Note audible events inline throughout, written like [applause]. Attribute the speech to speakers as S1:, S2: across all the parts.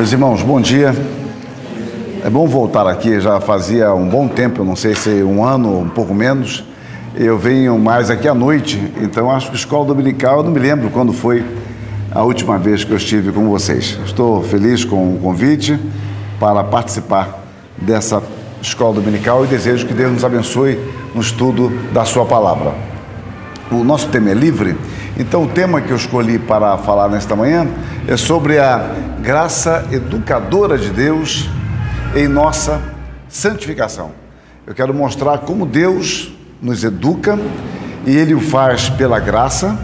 S1: Meus irmãos, bom dia. É bom voltar aqui, já fazia um bom tempo, não sei se um ano, um pouco menos. Eu venho mais aqui à noite, então acho que escola dominical, eu não me lembro quando foi a última vez que eu estive com vocês. Estou feliz com o convite para participar dessa escola dominical e desejo que Deus nos abençoe no estudo da Sua palavra. O nosso tema é livre, então o tema que eu escolhi para falar nesta manhã é sobre a graça educadora de Deus em nossa santificação. Eu quero mostrar como Deus nos educa e Ele o faz pela graça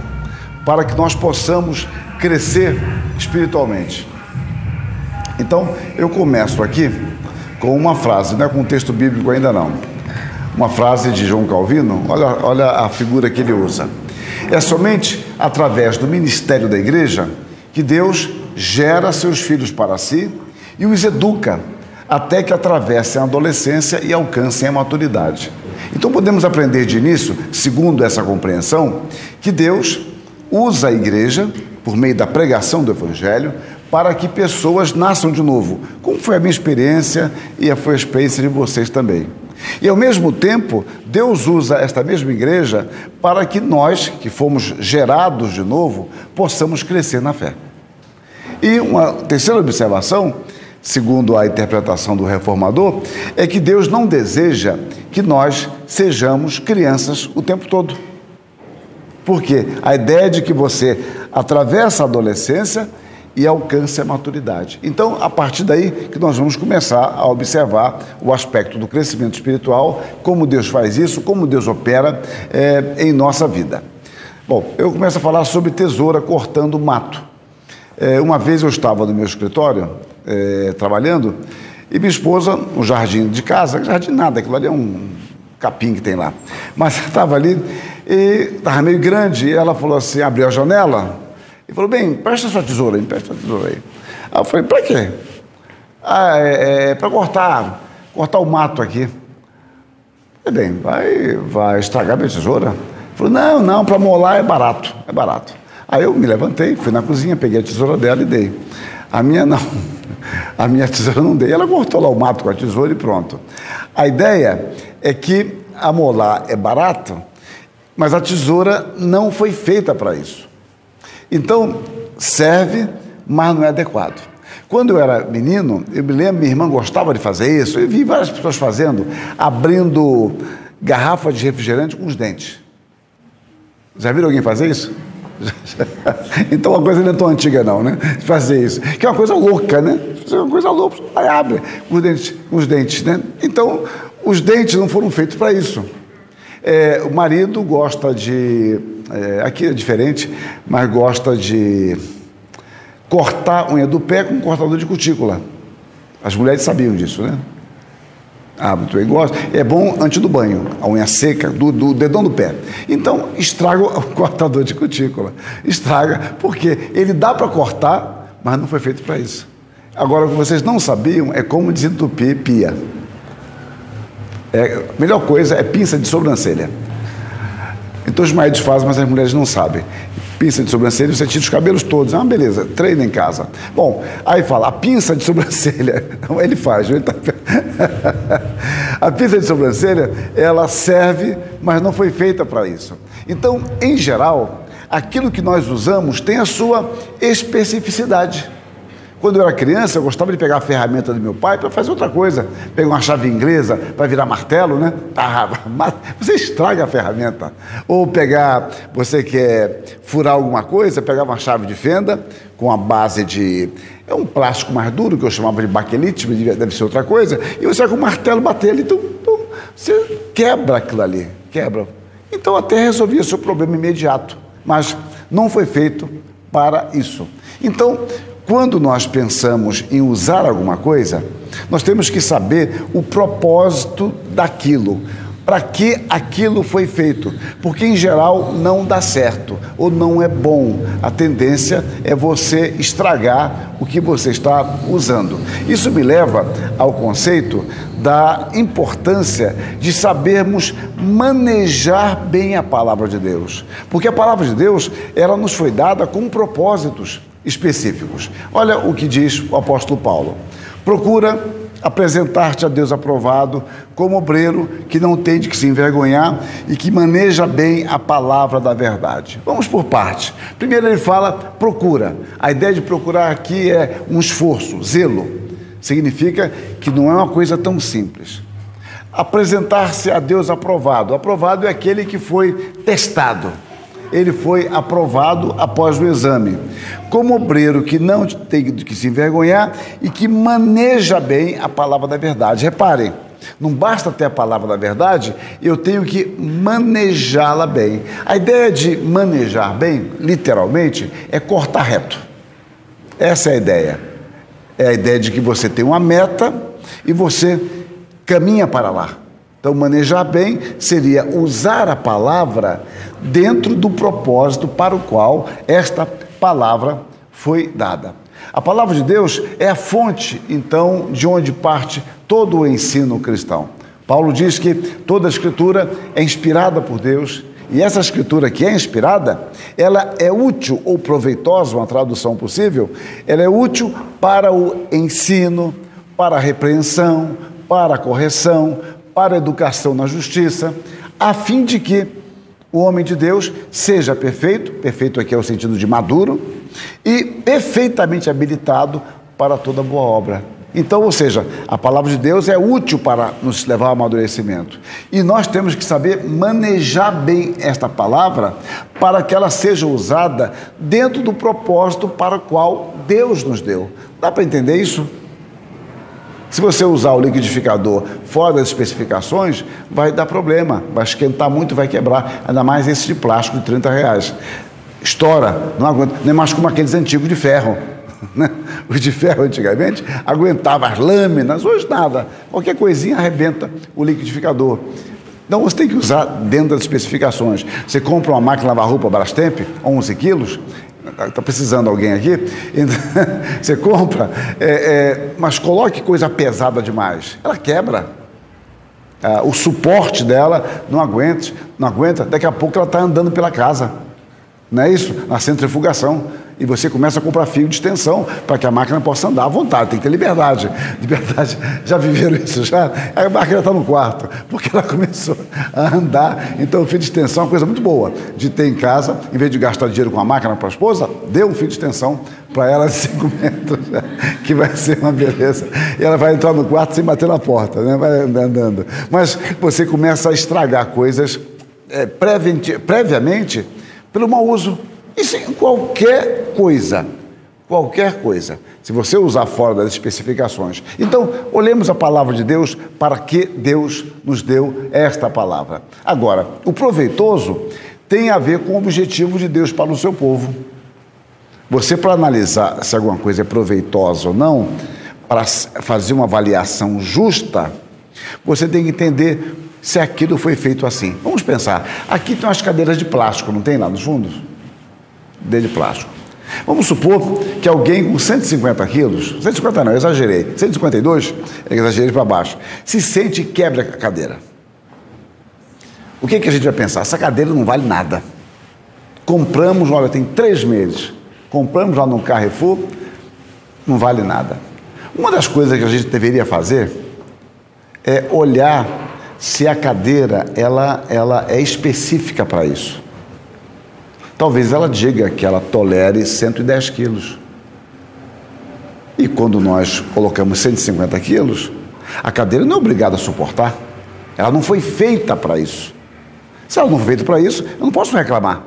S1: para que nós possamos crescer espiritualmente. Então, eu começo aqui com uma frase, não é com um texto bíblico ainda não. Uma frase de João Calvino, olha, olha a figura que ele usa. É somente através do ministério da igreja que Deus gera seus filhos para si e os educa até que atravessem a adolescência e alcancem a maturidade. Então podemos aprender de início, segundo essa compreensão, que Deus usa a igreja, por meio da pregação do Evangelho, para que pessoas nasçam de novo, como foi a minha experiência e foi a experiência de vocês também. E ao mesmo tempo, Deus usa esta mesma igreja para que nós, que fomos gerados de novo, possamos crescer na fé. E uma terceira observação, segundo a interpretação do reformador, é que Deus não deseja que nós sejamos crianças o tempo todo. Porque a ideia de que você atravessa a adolescência e alcance a maturidade. Então, a partir daí que nós vamos começar a observar o aspecto do crescimento espiritual, como Deus faz isso, como Deus opera é, em nossa vida. Bom, eu começo a falar sobre tesoura cortando mato. É, uma vez eu estava no meu escritório, é, trabalhando, e minha esposa, no jardim de casa, jardim nada, aquilo ali é um capim que tem lá, mas [laughs] estava ali e estava meio grande, e ela falou assim, abriu a janela, e falou, bem, presta sua tesoura aí, presta sua tesoura aí. Aí eu falei, para quê? Ah, é, é para cortar, cortar o mato aqui. Falei, bem, vai, vai estragar minha tesoura? Falou, não, não, para molar é barato, é barato. Aí eu me levantei, fui na cozinha, peguei a tesoura dela e dei. A minha não, [laughs] a minha tesoura não dei. Ela cortou lá o mato com a tesoura e pronto. A ideia é que a molar é barato, mas a tesoura não foi feita para isso. Então, serve, mas não é adequado. Quando eu era menino, eu me lembro, minha irmã gostava de fazer isso, eu vi várias pessoas fazendo, abrindo garrafa de refrigerante com os dentes. Já viram alguém fazer isso? [laughs] então a coisa não é tão antiga não, né? Fazer isso. Que é uma coisa louca, né? É uma coisa louca, aí abre os dentes, os dentes, né? Então, os dentes não foram feitos para isso. É, o marido gosta de é, aqui é diferente, mas gosta de cortar a unha do pé com um cortador de cutícula. As mulheres sabiam disso, né? Hábito, ele gosta. É bom antes do banho, a unha seca, do, do dedão do pé. Então, estraga o [laughs] cortador de cutícula. Estraga, porque ele dá para cortar, mas não foi feito para isso. Agora, o que vocês não sabiam é como desentupir pia. É, a melhor coisa é pinça de sobrancelha. Então os maridos fazem, mas as mulheres não sabem. Pinça de sobrancelha, você tira os cabelos todos. Ah, beleza, treina em casa. Bom, aí fala, a pinça de sobrancelha, [laughs] ele faz, ele tá... [laughs] a pinça de sobrancelha, ela serve, mas não foi feita para isso. Então, em geral, aquilo que nós usamos tem a sua especificidade. Quando eu era criança, eu gostava de pegar a ferramenta do meu pai para fazer outra coisa. Pegar uma chave inglesa para virar martelo, né? Ah, [laughs] você estraga a ferramenta. Ou pegar, você quer furar alguma coisa, pegar uma chave de fenda com a base de. É um plástico mais duro, que eu chamava de baquelite, deve ser outra coisa, e você com o martelo bater ali, então você quebra aquilo ali, quebra. Então até resolvia seu problema imediato, mas não foi feito para isso. Então, quando nós pensamos em usar alguma coisa, nós temos que saber o propósito daquilo. Para que aquilo foi feito? Porque em geral não dá certo ou não é bom. A tendência é você estragar o que você está usando. Isso me leva ao conceito da importância de sabermos manejar bem a palavra de Deus. Porque a palavra de Deus, ela nos foi dada com propósitos específicos. Olha o que diz o apóstolo Paulo. Procura apresentar-te a Deus aprovado como obreiro que não tem de que se envergonhar e que maneja bem a palavra da verdade. Vamos por parte. Primeiro ele fala procura. A ideia de procurar aqui é um esforço, zelo. Significa que não é uma coisa tão simples. Apresentar-se a Deus aprovado. Aprovado é aquele que foi testado ele foi aprovado após o exame. Como obreiro que não tem que se envergonhar e que maneja bem a palavra da verdade. Reparem, não basta ter a palavra da verdade, eu tenho que manejá-la bem. A ideia de manejar bem, literalmente, é cortar reto. Essa é a ideia. É a ideia de que você tem uma meta e você caminha para lá. Então, manejar bem seria usar a palavra dentro do propósito para o qual esta palavra foi dada. A palavra de Deus é a fonte, então, de onde parte todo o ensino cristão. Paulo diz que toda a escritura é inspirada por Deus e essa escritura que é inspirada, ela é útil ou proveitosa, uma tradução possível, ela é útil para o ensino, para a repreensão, para a correção, para a educação na justiça, a fim de que o homem de Deus seja perfeito, perfeito aqui é o sentido de maduro, e perfeitamente habilitado para toda boa obra. Então, ou seja, a palavra de Deus é útil para nos levar ao amadurecimento. E nós temos que saber manejar bem esta palavra para que ela seja usada dentro do propósito para o qual Deus nos deu. Dá para entender isso? Se você usar o liquidificador fora das especificações, vai dar problema, vai esquentar muito, vai quebrar, ainda mais esse de plástico de 30 reais. Estoura, não aguenta, nem mais como aqueles antigos de ferro. [laughs] Né? Os de ferro antigamente aguentavam as lâminas, hoje nada. Qualquer coisinha arrebenta o liquidificador. Então você tem que usar dentro das especificações. Você compra uma máquina lavar roupa Brastemp, 11 quilos, está precisando alguém aqui, [laughs] você compra, é, é, mas coloque coisa pesada demais, ela quebra. Ah, o suporte dela não aguenta, não aguenta, daqui a pouco ela está andando pela casa. Não é isso? Na centrifugação e você começa a comprar fio de extensão para que a máquina possa andar à vontade, tem que ter liberdade. [laughs] Liberdade, já viveram isso já? A máquina está no quarto, porque ela [laughs] começou a andar. Então, o fio de extensão é uma coisa muito boa de ter em casa, em vez de gastar dinheiro com a máquina para a esposa, dê um fio de extensão para ela de [laughs] 5 metros, que vai ser uma beleza. E ela vai entrar no quarto sem bater na porta, né? vai andando. Mas você começa a estragar coisas é, previamente pelo mau uso. Isso em qualquer coisa. Qualquer coisa. Se você usar fora das especificações. Então, olhemos a palavra de Deus para que Deus nos deu esta palavra. Agora, o proveitoso tem a ver com o objetivo de Deus para o seu povo. Você, para analisar se alguma coisa é proveitosa ou não, para fazer uma avaliação justa, você tem que entender se aquilo foi feito assim. Vamos pensar. Aqui tem umas cadeiras de plástico, não tem lá nos fundos? de plástico. Vamos supor que alguém com 150 quilos, 150 não, exagerei, 152, exagerei para baixo, se sente e quebra a cadeira. O que, que a gente vai pensar? Essa cadeira não vale nada. Compramos, olha, tem três meses, compramos lá no Carrefour, não vale nada. Uma das coisas que a gente deveria fazer é olhar se a cadeira ela, ela é específica para isso. Talvez ela diga que ela tolere 110 quilos. E quando nós colocamos 150 quilos, a cadeira não é obrigada a suportar. Ela não foi feita para isso. Se ela não foi feita para isso, eu não posso reclamar.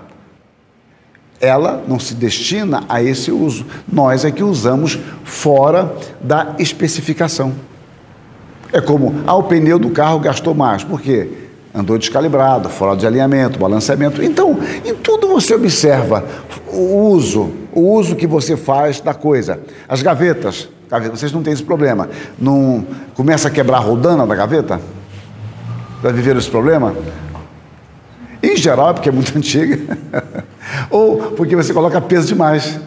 S1: Ela não se destina a esse uso. Nós é que usamos fora da especificação. É como, ah, o pneu do carro gastou mais. Por quê? Andou descalibrado, fora de alinhamento, balanceamento. Então, em tudo você observa o uso, o uso que você faz da coisa. As gavetas, vocês não têm esse problema. Não começa a quebrar a rodana da gaveta? Já viveram esse problema? Em geral é porque é muito [laughs] antiga, ou porque você coloca peso demais.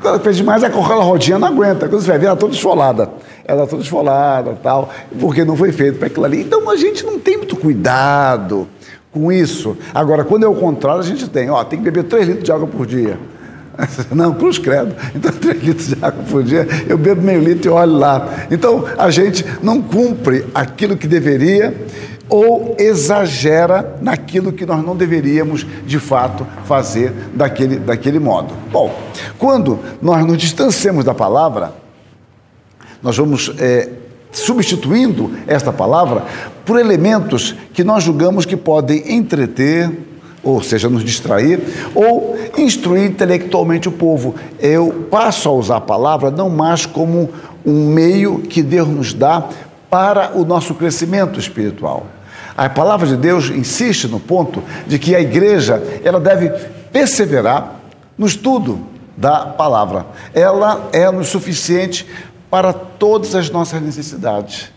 S1: Quando peso demais, aquela rodinha não aguenta. Quando você vai ver, ela toda esfolada ela toda esfolada tal, porque não foi feito para aquilo ali. Então a gente não tem muito cuidado com isso. Agora, quando é o contrário, a gente tem, ó, tem que beber 3 litros de água por dia. [laughs] Não, cruz credo. Então, [laughs] três litros de água por dia, eu bebo meio litro e olho lá. Então, a gente não cumpre aquilo que deveria ou exagera naquilo que nós não deveríamos, de fato, fazer daquele, daquele modo. Bom, quando nós nos distanciamos da palavra, nós vamos é, substituindo esta palavra por elementos que nós julgamos que podem entreter, ou seja, nos distrair, ou instruir intelectualmente o povo. Eu passo a usar a palavra não mais como um meio que Deus nos dá para o nosso crescimento espiritual. A palavra de Deus insiste no ponto de que a igreja ela deve perseverar no estudo da palavra. Ela é o suficiente para todas as nossas necessidades.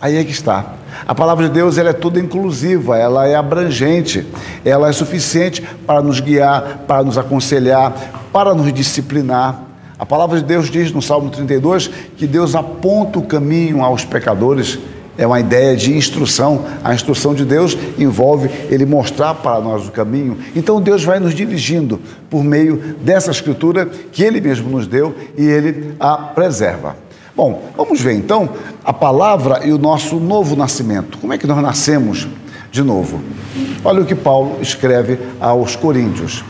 S1: Aí é que está. A palavra de Deus ela é toda inclusiva, ela é abrangente, ela é suficiente para nos guiar, para nos aconselhar, para nos disciplinar. A palavra de Deus diz no Salmo 32 que Deus aponta o caminho aos pecadores. É uma ideia de instrução. A instrução de Deus envolve Ele mostrar para nós o caminho. Então Deus vai nos dirigindo por meio dessa escritura que Ele mesmo nos deu e Ele a preserva. Bom, vamos ver então a palavra e o nosso novo nascimento. Como é que nós nascemos de novo? Olha o que Paulo escreve aos Coríntios.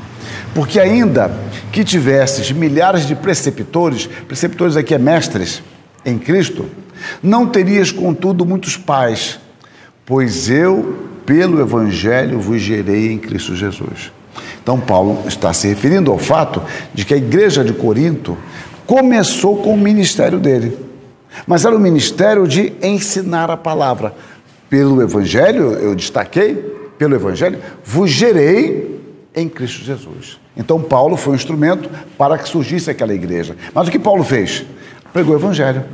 S1: Porque ainda que tivesses milhares de preceptores, preceptores aqui é mestres em Cristo, não terias contudo muitos pais, pois eu, pelo Evangelho, vos gerei em Cristo Jesus. Então, Paulo está se referindo ao fato de que a igreja de Corinto começou com o ministério dele. Mas era o ministério de ensinar a palavra. Pelo Evangelho, eu destaquei, pelo Evangelho, vos gerei em Cristo Jesus. Então, Paulo foi um instrumento para que surgisse aquela igreja. Mas o que Paulo fez? Pregou o Evangelho.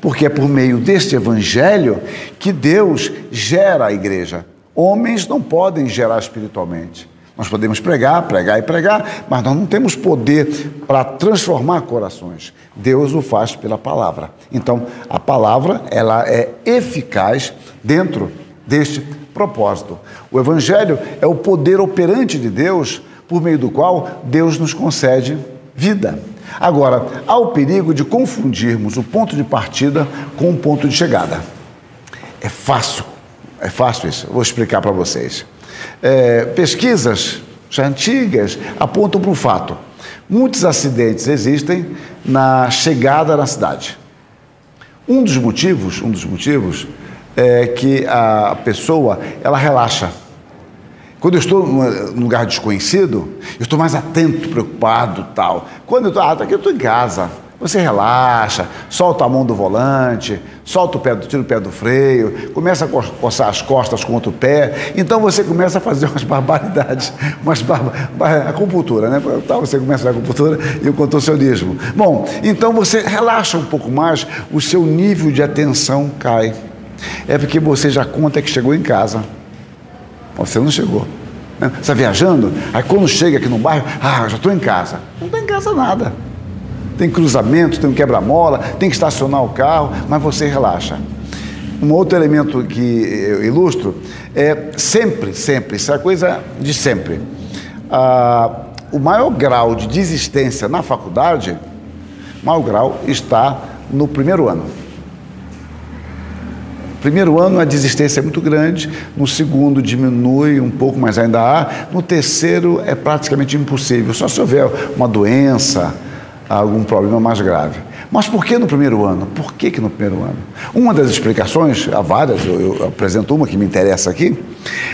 S1: Porque é por meio deste Evangelho que Deus gera a igreja. Homens não podem gerar espiritualmente. Nós podemos pregar, pregar e pregar, mas nós não temos poder para transformar corações. Deus o faz pela palavra. Então, a palavra, ela é eficaz dentro deste propósito. O evangelho é o poder operante de Deus por meio do qual Deus nos concede vida. Agora, há o perigo de confundirmos o ponto de partida com o ponto de chegada. É fácil, é fácil isso. Vou explicar para vocês. É, pesquisas já antigas apontam para o fato: muitos acidentes existem na chegada na cidade. Um dos motivos, um dos motivos é que a pessoa ela relaxa. Quando eu estou num lugar desconhecido, eu estou mais atento, preocupado, tal. Quando eu estou, ah, aqui eu estou em casa. Você relaxa, solta a mão do volante, solta o pé, tira o pé do freio, começa a coçar as costas contra o pé. Então você começa a fazer [laughs] umas barbaridades, umas bar... acupuntura, né? Então você começa a acupuntura e o contorcionismo. Bom, então você relaxa um pouco mais, o seu nível de atenção cai. É porque você já conta que chegou em casa. Você não chegou. Né? Você está viajando, aí quando chega aqui no bairro, ah, já estou em casa. Não está em casa nada tem cruzamento, tem um quebra-mola, tem que estacionar o carro, mas você relaxa. Um outro elemento que eu ilustro é sempre, sempre, isso é coisa de sempre. Ah, o maior grau de desistência na faculdade, maior grau está no primeiro ano. Primeiro ano a desistência é muito grande, no segundo diminui um pouco, mas ainda há. No terceiro é praticamente impossível, só se houver uma doença, algum problema mais grave. Mas por que no primeiro ano? Por que, que no primeiro ano? Uma das explicações, há várias, eu, eu apresento uma que me interessa aqui,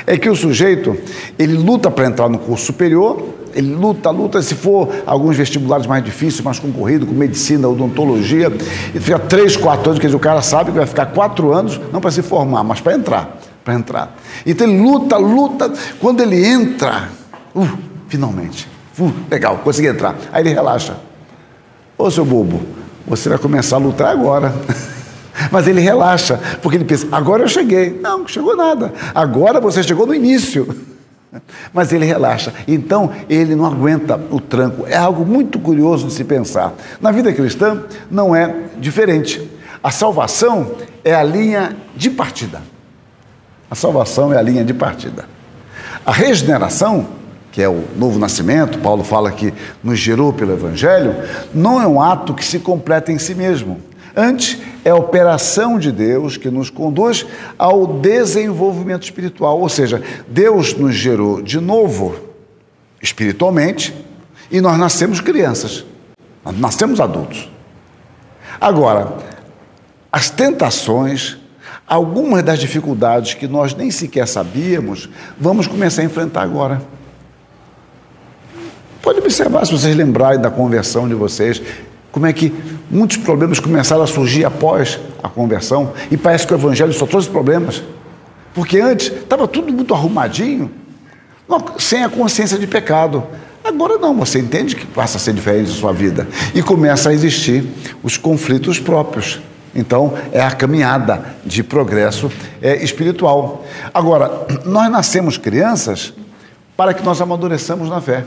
S1: é que o sujeito, ele luta para entrar no curso superior, ele luta, luta, se for alguns vestibulares mais difíceis, mais concorridos, com medicina, odontologia, ele fica três, quatro anos, quer dizer, o cara sabe que vai ficar quatro anos, não para se formar, mas para entrar, para entrar. Então ele luta, luta, quando ele entra, uh, finalmente, uh, legal, consegui entrar, aí ele relaxa. Ô seu bobo, você vai começar a lutar agora. [laughs] Mas ele relaxa, porque ele pensa, agora eu cheguei. Não, não chegou nada. Agora você chegou no início. [laughs] Mas ele relaxa. Então ele não aguenta o tranco. É algo muito curioso de se pensar. Na vida cristã não é diferente. A salvação é a linha de partida. A salvação é a linha de partida. A regeneração que é o novo nascimento, Paulo fala que nos gerou pelo Evangelho, não é um ato que se completa em si mesmo. Antes, é a operação de Deus que nos conduz ao desenvolvimento espiritual. Ou seja, Deus nos gerou de novo espiritualmente e nós nascemos crianças, nós nascemos adultos. Agora, as tentações, algumas das dificuldades que nós nem sequer sabíamos, vamos começar a enfrentar agora. Pode observar, se vocês lembrarem da conversão de vocês, como é que muitos problemas começaram a surgir após a conversão, e parece que o Evangelho só trouxe problemas. Porque antes estava tudo muito arrumadinho, sem a consciência de pecado. Agora não, você entende que passa a ser diferente a sua vida. E começa a existir os conflitos próprios. Então, é a caminhada de progresso é, espiritual. Agora, [clears throat] nós nascemos crianças para que nós amadureçamos na fé.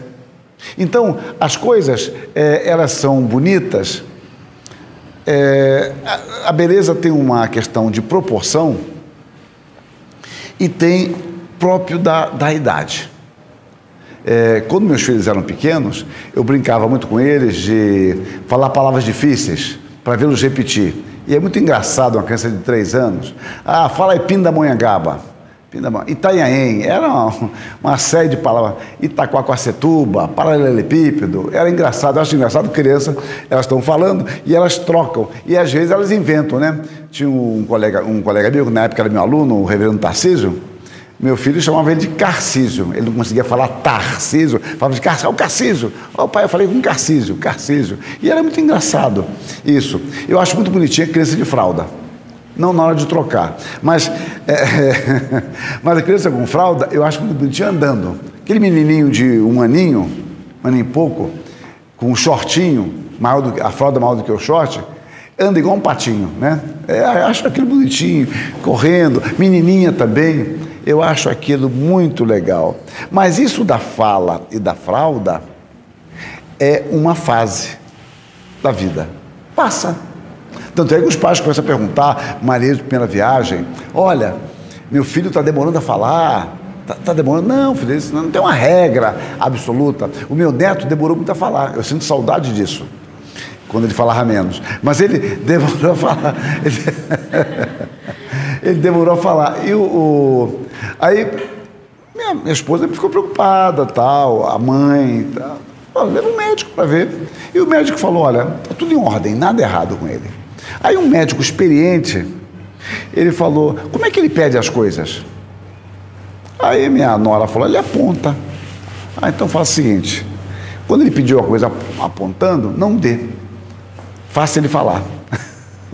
S1: Então, as coisas, é, elas são bonitas. É, a, beleza tem uma questão de proporção e tem próprio da, da idade. É, quando meus filhos eram pequenos, eu brincava muito com eles de falar palavras difíceis para vê-los repetir. E é muito engraçado uma criança de três anos. Ah, fala aí Pindamonhangaba. Itanhaém, era uma, uma, série de palavras, Itacoaquacetuba, paralelepípedo, era engraçado, eu acho engraçado, criança, elas estão falando e elas trocam, e às vezes elas inventam, né? Tinha um colega, um colega meu, na época era meu aluno, o reverendo Tarcísio, meu filho chamava ele de Carcísio, ele não conseguia falar Tarcísio, falava de Carcísio, o Carcísio, o pai, eu falei com Carcísio, Carcísio, e era muito engraçado isso, eu acho muito bonitinha criança de fralda, não na hora de trocar. Mas, é, [laughs] mas a criança com fralda, eu acho muito bonitinho andando. Aquele menininho de um aninho, um aninho e pouco, com um shortinho, maior do, a fralda maior do que o short, anda igual um patinho, né? É, acho aquilo bonitinho, correndo, menininha também. Eu acho aquilo muito legal. Mas isso da fala e da fralda é uma fase da vida. Passa. Tanto é que os pais começam a perguntar, Maria de primeira viagem, olha, meu filho está demorando a falar, está tá demorando. Não, filho, isso não tem uma regra absoluta. O meu neto demorou muito a falar, eu sinto saudade disso, quando ele falava menos. Mas ele [laughs] demorou a falar. Ele, [laughs] ele demorou a falar. E o, o aí minha, minha, esposa ficou preocupada, tal, a mãe, tal. leva um médico para ver. E o médico falou: olha, está tudo em ordem, nada errado com ele. Aí um médico experiente, ele falou, como é que ele pede as coisas? Aí minha nora falou, ele aponta. Ah, então faz o seguinte, quando ele pediu a coisa apontando, não dê. Faça ele falar.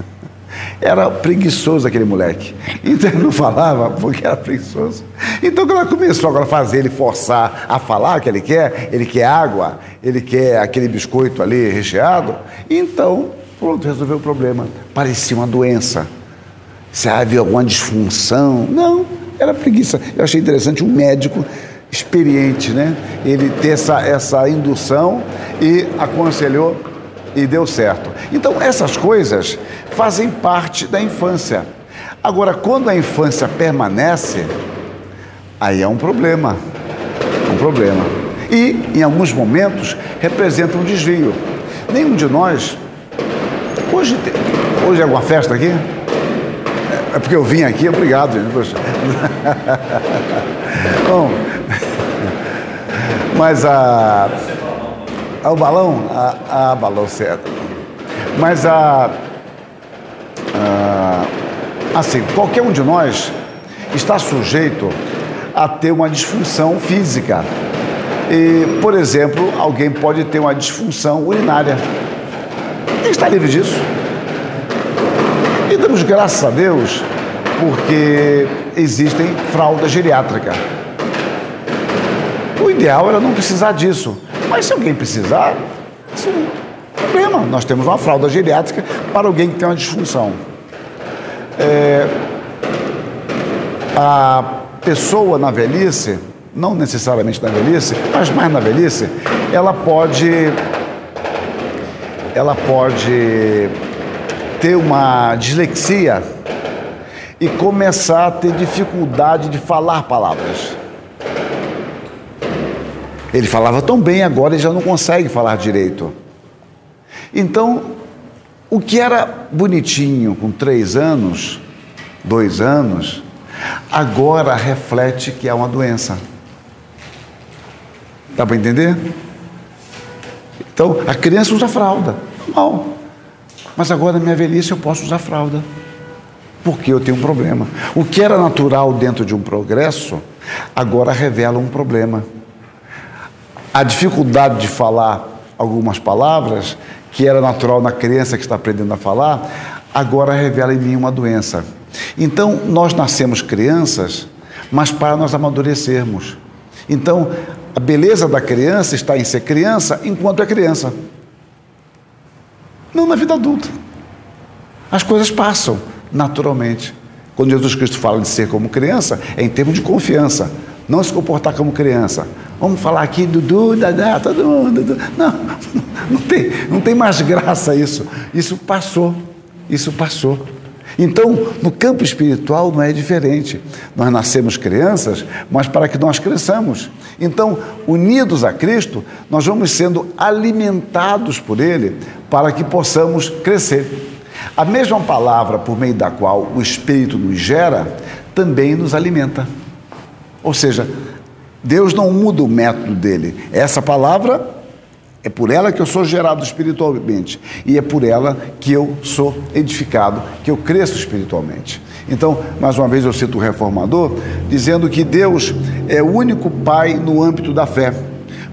S1: [laughs] Era preguiçoso aquele moleque. Então ele não falava porque era preguiçoso. Então quando ela começou agora a fazer ele forçar a falar o que ele quer, ele quer água, ele quer aquele biscoito ali recheado, então Pronto, resolveu o problema. Parecia uma doença. Se havia alguma disfunção. Não, era preguiça. Eu achei interessante um médico experiente, né? Ele ter essa, essa indução e aconselhou e deu certo. Então, essas coisas fazem parte da infância. Agora, quando a infância permanece, aí é um problema. Um problema. E, em alguns momentos, representa um desvio. Nenhum de nós Hoje, hoje é alguma festa aqui? É porque eu vim aqui, obrigado, gente. [laughs] Bom, [laughs] mas a. a o balão? A, a balão certo. Mas a, a. Assim, qualquer um de nós está sujeito a ter uma disfunção física. E, por exemplo, alguém pode ter uma disfunção urinária. Quem está livre disso? E damos graças a Deus porque existem fralda geriátrica. O ideal era não precisar disso. Mas se alguém precisar, sim, problema. Nós temos uma fralda geriátrica para alguém que tem uma disfunção. É, a pessoa na velhice, não necessariamente na velhice, mas mais na velhice, ela pode ela pode ter uma dislexia e começar a ter dificuldade de falar palavras. Ele falava tão bem, agora ele já não consegue falar direito. Então, o que era bonitinho com três anos, dois anos, agora reflete que é uma doença. Dá para entender? Então, a criança usa fralda, normal. Mas agora, na minha velhice, eu posso usar fralda. Porque eu tenho um problema. O que era natural dentro de um progresso, agora revela um problema. A dificuldade de falar algumas palavras, que era natural na criança que está aprendendo a falar, agora revela em mim uma doença. Então, nós nascemos crianças, mas para nós amadurecermos. Então, a beleza da criança está em ser criança enquanto é criança. Não na vida adulta. As coisas passam naturalmente. Quando Jesus Cristo fala de ser como criança, é em termos de confiança, não se comportar como criança. Vamos falar aqui, Dudu, Dadá, todo mundo. Dudu. Não, [laughs] não tem, não tem mais graça isso. Isso passou. Isso passou. Então, no campo espiritual não é diferente. Nós nascemos crianças, mas para que nós cresçamos. Então, unidos a Cristo, nós vamos sendo alimentados por Ele para que possamos crescer. A mesma palavra por meio da qual o Espírito nos gera também nos alimenta. Ou seja, Deus não muda o método dele. Essa palavra é por ela que eu sou gerado espiritualmente e é por ela que eu sou edificado, que eu cresço espiritualmente. Então, mais uma vez eu cito o reformador dizendo que Deus é o único pai no âmbito da fé,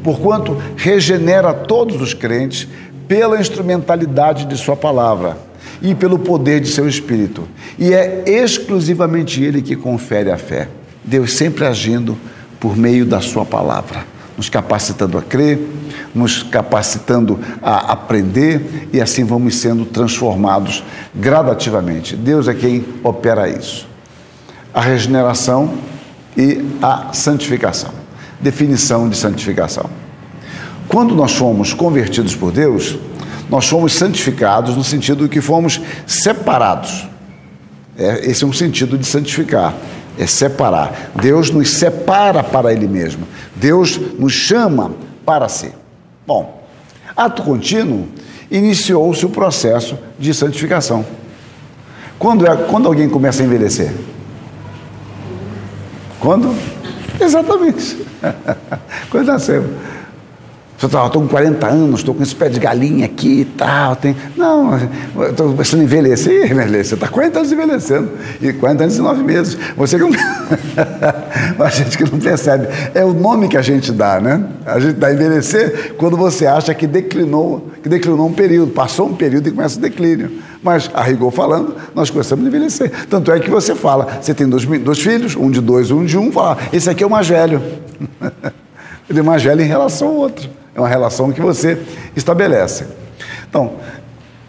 S1: porquanto regenera todos os crentes pela instrumentalidade de sua palavra e pelo poder de seu espírito. E é exclusivamente ele que confere a fé. Deus sempre agindo por meio da sua palavra, nos capacitando a crer, nos capacitando a aprender e assim vamos sendo transformados gradativamente. Deus é quem opera isso. A regeneração e a santificação. Definição de santificação. Quando nós fomos convertidos por Deus, nós fomos santificados no sentido que fomos separados. É, esse é um sentido de santificar, é separar. Deus nos separa para Ele mesmo. Deus nos chama para si. Bom, ato contínuo, iniciou-se o processo de santificação. Quando, é, quando alguém começa a envelhecer? Quando? Exatamente. [laughs] quando nasceu. Estou com 40 anos, estou com esse pé de galinha aqui e tal. Tem... Não, estou começando a envelhecer, [laughs] envelhecer. Você está 40 anos envelhecendo. E 40 anos e 9 meses. Você que não. [laughs] a gente que não percebe. É o nome que a gente dá, né? A gente dá envelhecer quando você acha que declinou, que declinou um período, passou um período e começa o declínio. Mas, a rigor falando, nós começamos a envelhecer. Tanto é que você fala, você tem dois, dois filhos, um de dois, um de um, fala, esse aqui é o mais velho. [laughs] Ele é mais velho em relação ao outro. É uma relação que você estabelece. Então,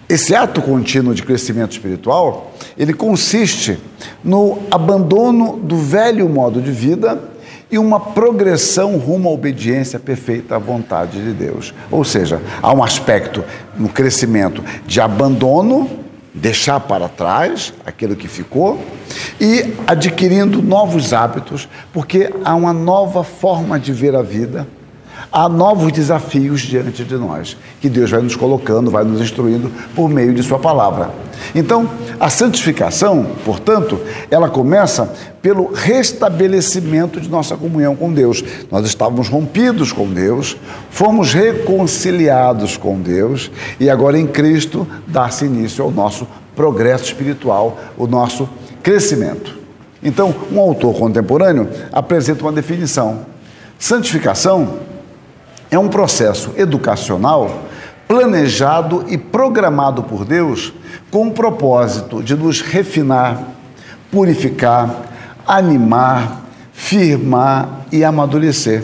S1: esse ato contínuo de crescimento espiritual, ele consiste no abandono do velho modo de vida e uma progressão rumo à obediência perfeita à vontade de Deus. Ou seja, há um aspecto no crescimento de abandono, deixar para trás aquilo que ficou e adquirindo novos hábitos, porque há uma nova forma de ver a vida há novos desafios diante de nós, que Deus vai nos colocando, vai nos instruindo por meio de Sua palavra. Então, a santificação, portanto, ela começa pelo restabelecimento de nossa comunhão com Deus. Nós estávamos rompidos com Deus, fomos reconciliados com Deus e agora em Cristo dá-se início ao nosso progresso espiritual, o nosso crescimento. Então, um autor contemporâneo apresenta uma definição. Santificação é um processo educacional planejado e programado por Deus com o propósito de nos refinar, purificar, animar, firmar e amadurecer.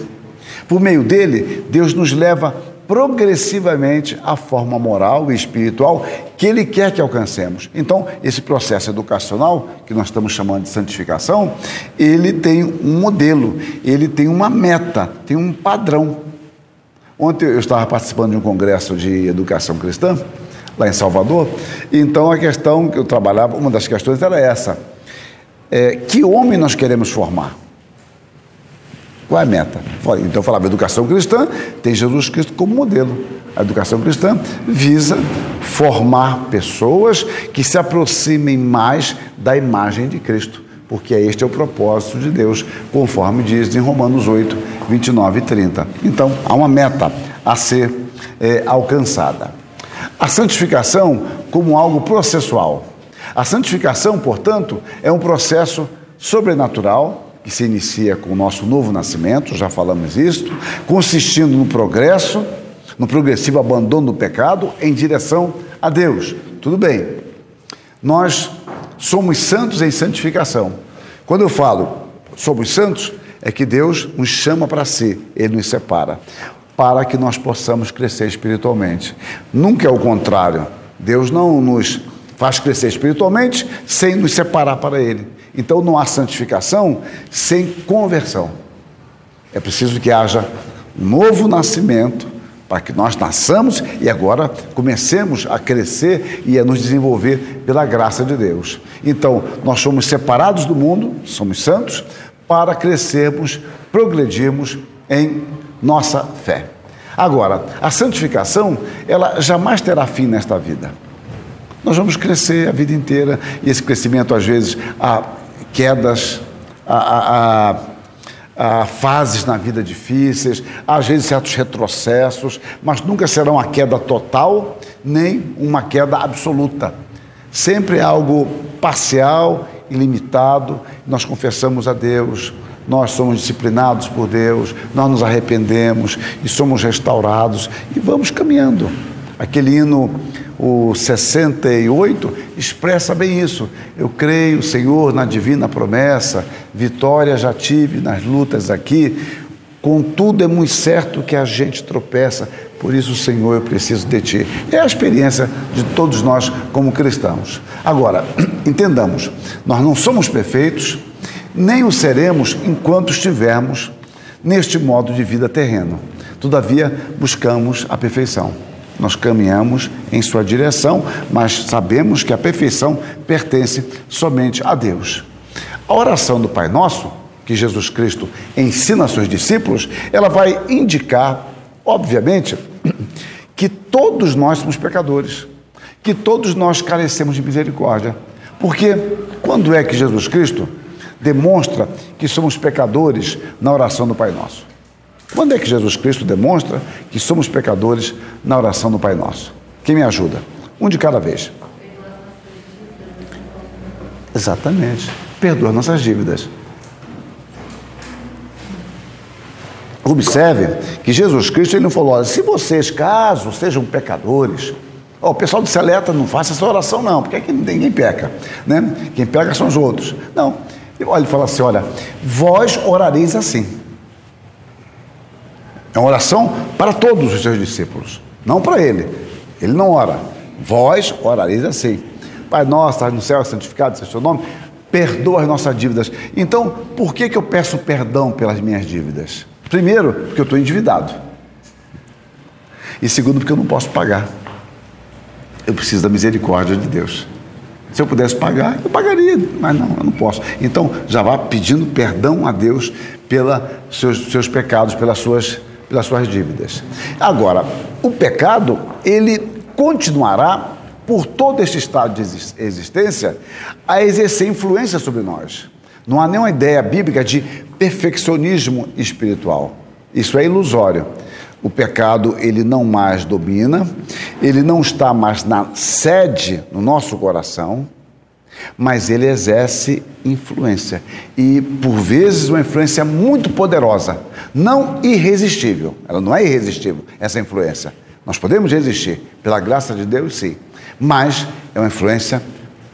S1: Por meio dele, Deus nos leva progressivamente à forma moral e espiritual que Ele quer que alcancemos. Então, esse processo educacional, que nós estamos chamando de santificação, ele tem um modelo, ele tem uma meta, tem um padrão. Ontem eu estava participando de um congresso de educação cristã, lá em Salvador, então a questão que eu trabalhava, uma das questões era essa: é, que homem nós queremos formar? Qual é a meta? Então eu falava, educação cristã tem Jesus Cristo como modelo. A educação cristã visa formar pessoas que se aproximem mais da imagem de Cristo, porque este é o propósito de Deus, conforme diz em Romanos 8, 29 e 30. Então, há uma meta a ser é, alcançada. A santificação como algo processual. A santificação, portanto, é um processo sobrenatural que se inicia com o nosso novo nascimento, já falamos isto, consistindo no progresso, no progressivo abandono do pecado em direção a Deus. Tudo bem. Nós somos santos em santificação. Quando eu falo somos santos, é que Deus nos chama para si, Ele nos separa, para que nós possamos crescer espiritualmente. Nunca é o contrário. Deus não nos faz crescer espiritualmente sem nos separar para Ele. Então não há santificação sem conversão. É preciso que haja novo nascimento para que nós nasçamos e agora comecemos a crescer e a nos desenvolver pela graça de Deus. Então, nós somos separados do mundo, somos santos, para crescermos, progredirmos em nossa fé. Agora, a santificação, ela jamais terá fim nesta vida. Nós vamos crescer a vida inteira e esse crescimento, às vezes, há quedas, há, há ah, fases na vida difíceis, às vezes certos retrocessos, mas nunca será uma queda total, nem uma queda absoluta. Sempre é algo parcial, ilimitado. Nós confessamos a Deus, nós somos disciplinados por Deus, nós nos arrependemos e somos restaurados e vamos caminhando. Aquele hino o 68 expressa bem isso. Eu creio, Senhor, na divina promessa, vitória já tive nas lutas aqui, contudo é muito certo que a gente tropeça, por isso, Senhor, eu preciso de Ti. É a experiência de todos nós como cristãos. Agora, [clears throat] entendamos, nós não somos perfeitos, nem o seremos enquanto estivermos neste modo de vida terreno. Todavia, buscamos a perfeição. Nós caminhamos em sua direção, mas sabemos que a perfeição pertence somente a Deus. A oração do Pai Nosso, que Jesus Cristo ensina aos seus discípulos, ela vai indicar, obviamente, [clears throat] que todos nós somos pecadores, que todos nós carecemos de misericórdia. Porque quando é que Jesus Cristo demonstra que somos pecadores na oração do Pai Nosso? Quando é que Jesus Cristo demonstra que somos pecadores na oração do Pai Nosso? Quem me ajuda? Um de cada vez. Exatamente. Perdoa nossas dívidas. Observe que Jesus Cristo ele não falou: olha, se vocês, caso sejam pecadores, o pessoal do Seleta não faça essa oração, não, porque aqui ninguém peca, né? Quem peca são os outros. Não. Ele fala assim: olha, vós orareis assim. É uma oração para todos os seus discípulos, não para ele. Ele não ora. Vós orareis assim. Pai nosso, estás no céu, santificado seja o seu nome. Perdoa as nossas dívidas. Então, por que, que eu peço perdão pelas minhas dívidas? Primeiro, porque eu estou endividado. E segundo, porque eu não posso pagar. Eu preciso da misericórdia de Deus. Se eu pudesse pagar, eu pagaria, mas não, eu não posso. Então, já vá pedindo perdão a Deus pelos seus, seus pecados, pelas suas pelas suas dívidas. Agora, o pecado, ele continuará por todo este estado de existência a exercer influência sobre nós. Não há nenhuma ideia bíblica de perfeccionismo espiritual. Isso é ilusório. O pecado, ele não mais domina, ele não está mais na sede no nosso coração, mas ele exerce influência e por vezes uma influência muito poderosa, não irresistível. Ela não é irresistível essa influência. Nós podemos resistir pela graça de Deus, sim, mas é uma influência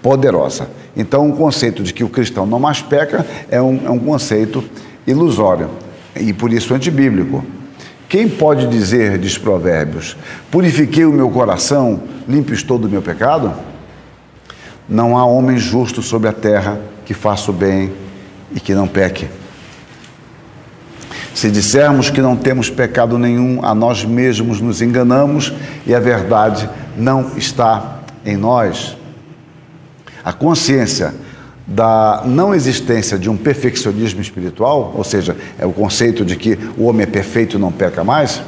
S1: poderosa. Então, o conceito de que o cristão não mais peca é um, é um conceito ilusório e por isso antibíblico. Quem pode dizer, diz Provérbios, purifiquei o meu coração, limpo estou do meu pecado? Não há homem justo sobre a terra que faça o bem e que não peque. Se dissermos que não temos pecado nenhum, a nós mesmos nos enganamos e a verdade não está em nós. A consciência da não existência de um perfeccionismo espiritual, ou seja, é o conceito de que o homem é perfeito e não peca mais,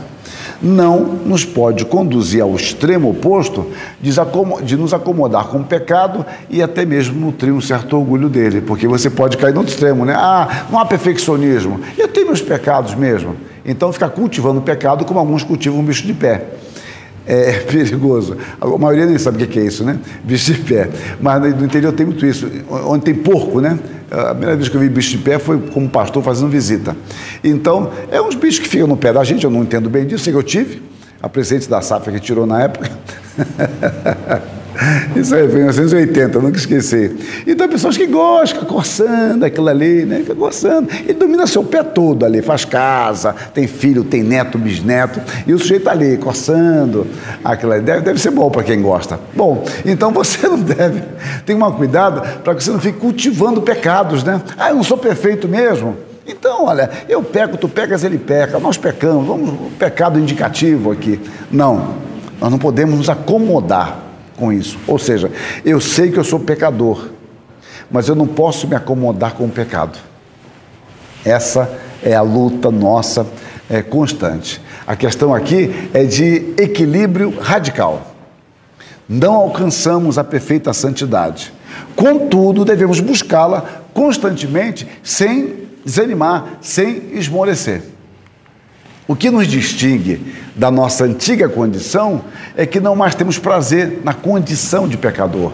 S1: não nos pode conduzir ao extremo oposto de nos acomodar com o pecado e até mesmo nutrir um certo orgulho dele, porque você pode cair no outro extremo, né? Ah, não há perfeccionismo, eu tenho meus pecados mesmo. Então ficar cultivando o pecado como alguns cultivam um bicho de pé é perigoso. A maioria nem sabe o que é isso, né? Bicho de pé. Mas no interior tem muito isso. Onde tem porco, né? A primeira vez que eu vi bicho de pé foi como pastor fazendo visita. Então, é uns bichos que ficam no pé da gente, eu não entendo bem disso, sei que eu tive. A presidente da SAF que tirou na época. [laughs] Isso aí foi em 1980, nunca esqueci. Então, pessoas que gostam, coçando aquilo ali, né? Fica coçando. Ele domina seu pé todo ali, faz casa, tem filho, tem neto, bisneto, e o sujeito tá ali, coçando aquilo ali. Deve, deve ser bom para quem gosta. Bom, então você não deve. Tem uma cuidado para que você não fique cultivando pecados, né? Ah, eu não sou perfeito mesmo. Então, olha, eu peco, tu pecas, ele peca, nós pecamos, vamos, pecado indicativo aqui. Não, nós não podemos nos acomodar com isso. Ou seja, eu sei que eu sou pecador, mas eu não posso me acomodar com o pecado. Essa é a luta nossa é, constante. A questão aqui é de equilíbrio radical. Não alcançamos a perfeita santidade. Contudo, devemos buscá-la constantemente, sem desanimar, sem esmorecer. O que nos distingue da nossa antiga condição é que não mais temos prazer na condição de pecador.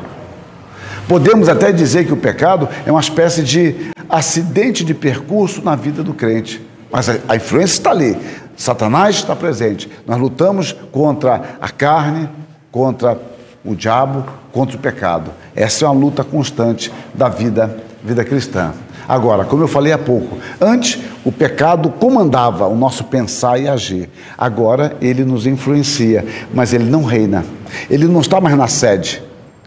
S1: Podemos até dizer que o pecado é uma espécie de acidente de percurso na vida do crente. Mas a, influência está ali. Satanás está presente. Nós lutamos contra a carne, contra o diabo, contra o pecado. Essa é uma luta constante da vida, vida cristã. Agora, como eu falei há pouco, antes o pecado comandava o nosso pensar e agir. Agora ele nos influencia, mas ele não reina. Ele não está mais na sede.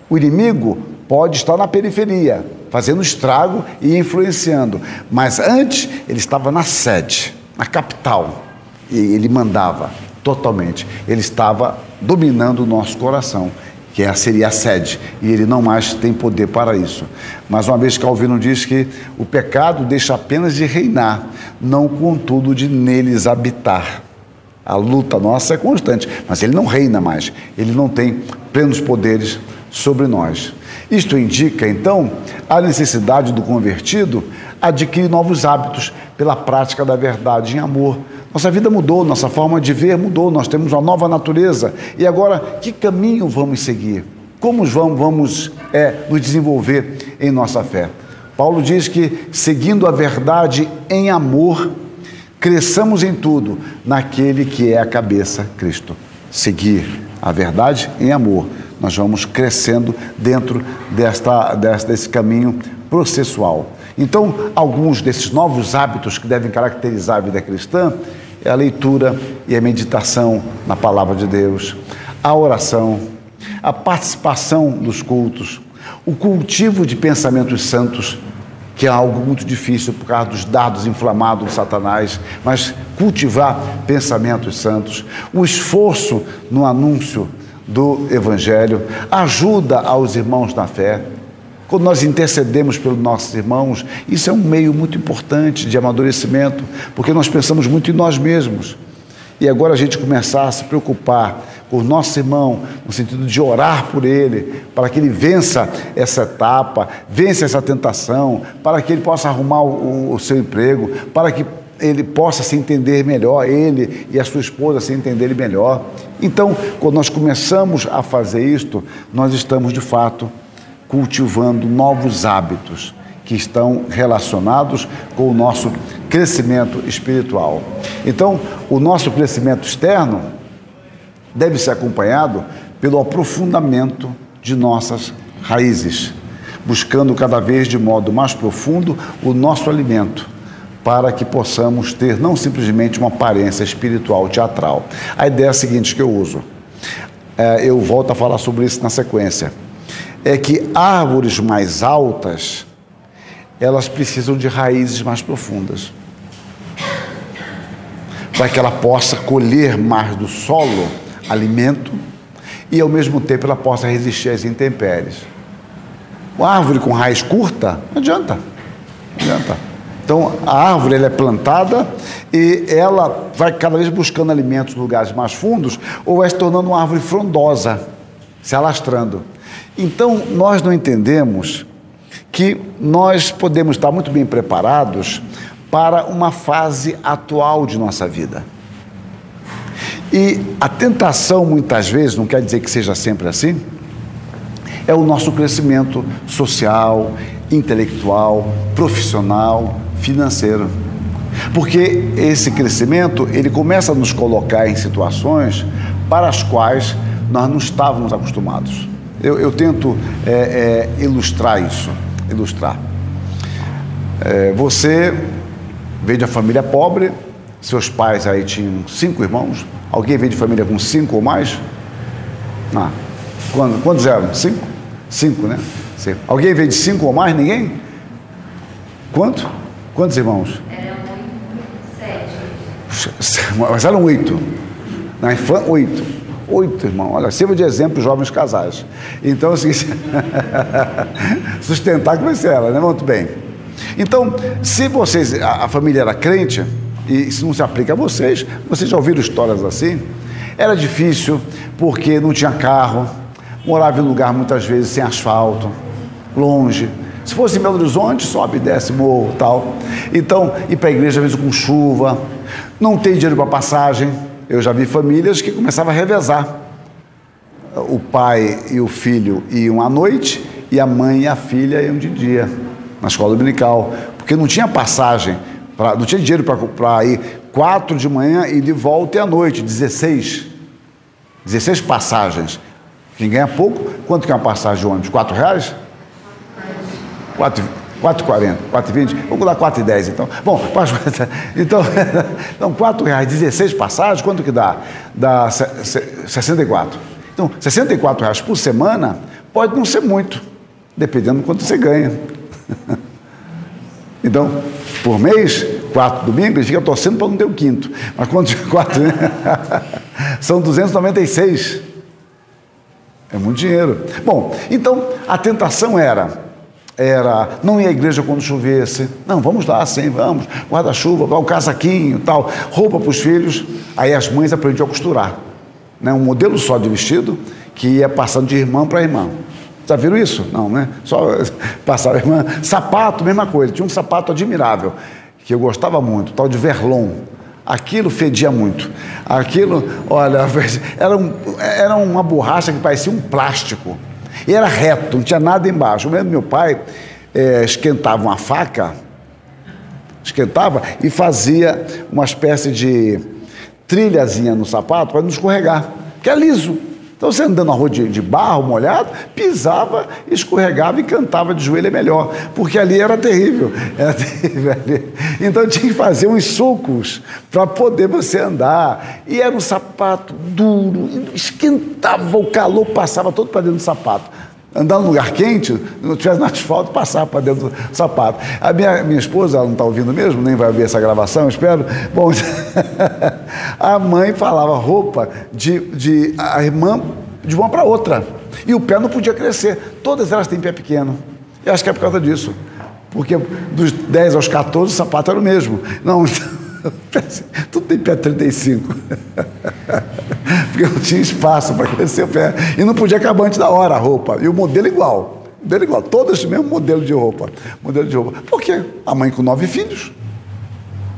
S1: O inimigo pode estar na periferia, fazendo estrago e influenciando, mas antes ele estava na sede, na capital, e ele mandava totalmente. Ele estava dominando o nosso coração que é, seria a sede, e ele não mais tem poder para isso. Mas uma vez Calvino diz que o pecado deixa apenas de reinar, não contudo de neles habitar. A luta nossa é constante, mas ele não reina mais, ele não tem plenos poderes sobre nós. Isto indica, então, a necessidade do convertido adquirir novos hábitos pela prática da verdade em amor, nossa vida mudou, nossa forma de ver mudou, nós temos uma nova natureza. E agora, que caminho vamos seguir? Como vamos, vamos é, nos desenvolver em nossa fé? Paulo diz que, seguindo a verdade em amor, cresçamos em tudo naquele que é a cabeça, Cristo. Seguir a verdade em amor. Nós vamos crescendo dentro desta, desta, desse caminho processual. Então, alguns desses novos hábitos que devem caracterizar a vida cristã é a leitura e a meditação na palavra de Deus, a oração, a participação dos cultos, o cultivo de pensamentos santos, que é algo muito difícil por causa dos dados inflamados de Satanás, mas cultivar pensamentos santos, o esforço no anúncio do Evangelho, ajuda aos irmãos na fé, quando nós intercedemos pelos nossos irmãos, isso é um meio muito importante de amadurecimento, porque nós pensamos muito em nós mesmos. E agora a gente começar a se preocupar com o nosso irmão, no sentido de orar por ele, para que ele vença essa etapa, vença essa tentação, para que ele possa arrumar o, o seu emprego, para que ele possa se entender melhor, ele e a sua esposa se entenderem melhor. Então, quando nós começamos a fazer isto, nós estamos de fato cultivando novos hábitos que estão relacionados com o nosso crescimento espiritual. Então, o nosso crescimento externo deve ser acompanhado pelo aprofundamento de nossas raízes, buscando cada vez de modo mais profundo o nosso alimento, para que possamos ter não simplesmente uma aparência espiritual teatral. A ideia é a seguinte que eu uso. É, eu volto a falar sobre isso na sequência é que árvores mais altas, elas precisam de raízes mais profundas. Para que ela possa colher mais do solo alimento e ao mesmo tempo ela possa resistir às intempéries. Uma árvore com raiz curta, não adianta. Não adianta. Então, a árvore ela é plantada e ela vai cada vez buscando alimentos em lugares mais fundos ou vai se tornando uma árvore frondosa, se alastrando. Então, nós não entendemos que nós podemos estar muito bem preparados para uma fase atual de nossa vida. E a tentação, muitas vezes, não quer dizer que seja sempre assim, é o nosso crescimento social, intelectual, profissional, financeiro. Porque esse crescimento, ele começa a nos colocar em situações para as quais nós não estávamos acostumados. Eu, eu tento é, é, ilustrar isso, ilustrar. É, você veio de uma família pobre, seus pais aí tinham cinco irmãos. Alguém veio de família com cinco ou mais? Ah, quando, quantos eram? Cinco? Cinco, né? Cinco. Alguém veio de cinco ou mais? Ninguém? Quanto? Quantos irmãos? Eram sete. [laughs] Mas eram oito. Na infância, oito. Oito, irmão. Olha, sirva de exemplo jovens casais. Então, assim, [laughs] sustentar que vai ela, né? Muito bem. Então, se vocês, a, a família era crente, e isso não se aplica a vocês, vocês já ouviram histórias assim? Era difícil porque não tinha carro, morava em lugar muitas vezes sem asfalto, longe. Se fosse em Belo Horizonte, sobe, desce, morro, tal. Então, ir para a igreja às vezes com chuva, não tem dinheiro para passagem. Eu já vi famílias que começavam a revezar. O pai e o filho iam à noite e a mãe e a filha iam de dia na escola dominical, porque não tinha passagem, pra, não tinha dinheiro para ir quatro de manhã e de volta e à noite, 16. 16 passagens. Quem ganha pouco, quanto que é uma passagem de ônibus? Quatro reais? 4,40, 4,20, vamos dar 4,10 então. Bom, [laughs] então, [laughs] então 4 reais, 16 passagens, quanto que dá? Dá 64. Então, 64 reais por semana pode não ser muito, dependendo do quanto você ganha. [laughs] Então, por mês, quatro domingos, ele fica torcendo para não ter o quinto. Mas quando quatro, são 296. É muito dinheiro. Bom, então a tentação era era não ir à igreja quando chovesse. Não, vamos lá, sim, vamos. Guarda-chuva, o casaquinho, tal, roupa para os filhos. Aí as mães aprendiam a costurar. Né? Um modelo só de vestido que ia passando de irmã para irmã. Já viram isso? Não, né? Só [laughs] passar irmã. Sapato, mesma coisa. Tinha um sapato admirável, que eu gostava muito, tal de Verlon. Aquilo fedia muito. Aquilo, olha, [laughs] era, um, era uma borracha que parecia um plástico. E era reto, não tinha nada embaixo. Lembro meu pai é, esquentava uma faca, esquentava e fazia uma espécie de trilhazinha no sapato para não escorregar, que é liso. Então você andando na rua de, de, barro molhado, pisava, escorregava e cantava de joelho é melhor, porque ali era terrível, [laughs] era terrível ali. Então tinha que fazer uns sucos para poder você andar. E era um sapato duro, esquentava o calor, passava todo para dentro do sapato andar num lugar quente, não tivesse no asfalto, passar para dentro do sapato. A minha, minha esposa, ela não está ouvindo mesmo, nem vai ver essa gravação, espero. Bom, [laughs] a mãe falava roupa de, de a irmã de uma para outra. E o pé não podia crescer. Todas elas têm pé pequeno. Eu acho que é por causa disso. Porque dos 10 aos 14 o sapato era o mesmo. Não, [laughs] [laughs] tudo tem pé 35. [laughs] Porque não tinha espaço para crescer o pé. E não podia acabar antes da hora a roupa. E o modelo igual. Modelo igual. Todos o mesmo modelo de roupa. Modelo de roupa. Por quê? A mãe com nove filhos.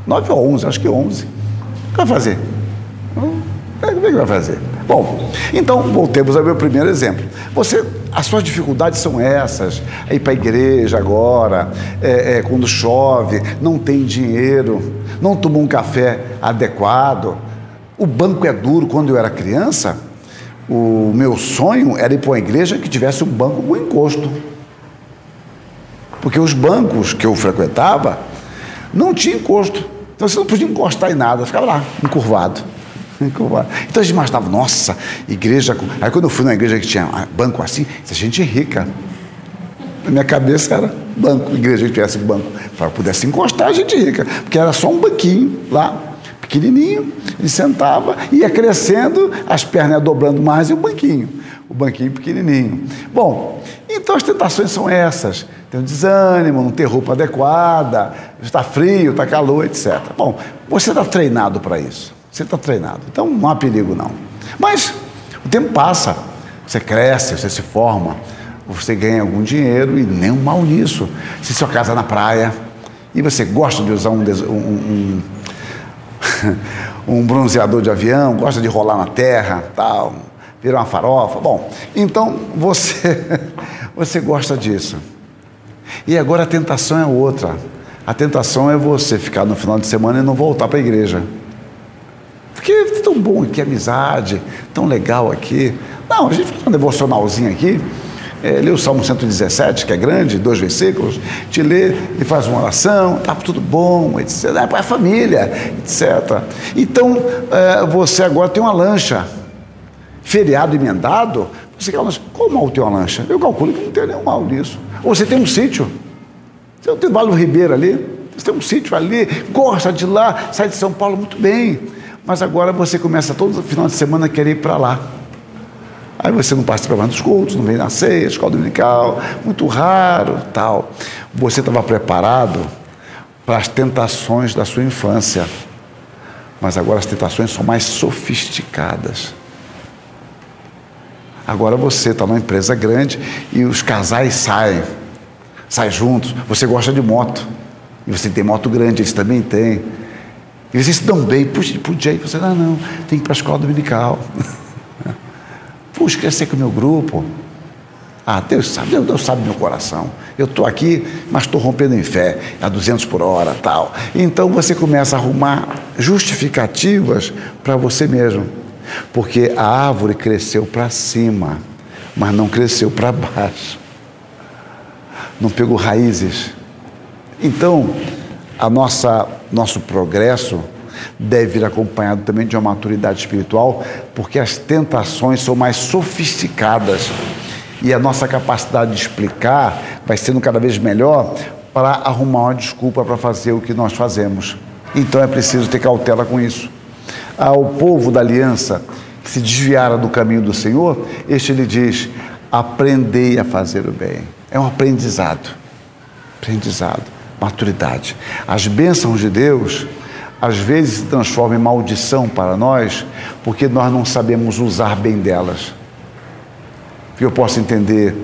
S1: Nove ou onze, acho que onze. O que vai fazer? Hum, o que vai fazer? Bom, então voltemos ao meu primeiro exemplo. Você, as suas dificuldades são essas: é ir para a igreja agora, é, é, quando chove, não tem dinheiro, não tomou um café adequado. O banco é duro. Quando eu era criança, o meu sonho era ir para uma igreja que tivesse um banco com encosto. Porque os bancos que eu frequentava não tinha encosto. Então você não podia encostar em nada, ficava lá, encurvado. [laughs] Então a gente imaginava, nossa, igreja. Aí quando eu fui na igreja que tinha banco assim, gente é rica. Na minha cabeça era banco, igreja que tivesse banco. Para pudesse encostar, a gente é rica. Porque era só um banquinho lá, pequenininho. Ele sentava, ia crescendo, as pernas ia dobrando mais e o banquinho. O banquinho pequenininho. Bom, Então as tentações são essas. Tem um desânimo, não ter roupa adequada, está frio, está calor, etc. Bom, você está treinado para isso. Você está treinado. Então não há perigo não. Mas o tempo passa, você cresce, você se forma, você ganha algum dinheiro e nem um mal nisso. Se sua casa é na praia e você gosta de usar um, um, um, [laughs] um bronzeador de avião, gosta de rolar na terra, tal, virar uma farofa. Bom, então você, [laughs] você gosta disso. E agora a tentação é outra. A tentação é você ficar no final de semana e não voltar para a igreja. Porque é tão bom aqui, amizade, tão legal aqui. Não, a gente faz um devocionalzinho aqui, é, lê o Salmo 117, que é grande, dois versículos, te lê e faz uma oração, tá tudo bom, etc. É para a família, etc. Então, é, você agora tem uma lancha, feriado emendado, você quer uma lancha. Qual mal tem uma lancha? Eu calculo que não tem nenhum mal nisso. Ou você tem um sítio, você tem o Vale do Ribeiro ali, você tem um sítio ali, gosta de lá, sai de São Paulo muito bem, mas agora você começa todo final de semana a querer ir para lá. Aí você não participa mais dos cultos, não vem na ceia, escola dominical, muito raro, tal. Você estava preparado para as tentações da sua infância, mas agora as tentações são mais sofisticadas. Agora você está numa empresa grande e os casais saem, saem juntos. Você gosta de moto e você tem moto grande, eles também têm. E vocês se dão bem, puxa, podia ir. Você, não, não, tem que ir para a escola dominical. [laughs] Puxa, crescer com o meu grupo. Ah, Deus sabe, Deus, Deus sabe meu coração. Eu estou aqui, mas estou rompendo em fé, a 200 por hora, tal. Então você começa a arrumar justificativas para você mesmo. Porque a árvore cresceu para cima, mas não cresceu para baixo. Não pegou raízes. Então, a nossa nosso progresso deve ir acompanhado também de uma maturidade espiritual, porque as tentações são mais sofisticadas e a nossa capacidade de explicar vai sendo cada vez melhor para arrumar uma desculpa para fazer o que nós fazemos. Então é preciso ter cautela com isso. Ao povo da aliança que se desviara do caminho do Senhor, este lhe diz: aprendei a fazer o bem. É um aprendizado. Aprendizado, maturidade. As bênçãos de Deus às vezes se transforma em maldição para nós, porque nós não sabemos usar bem delas. Eu posso entender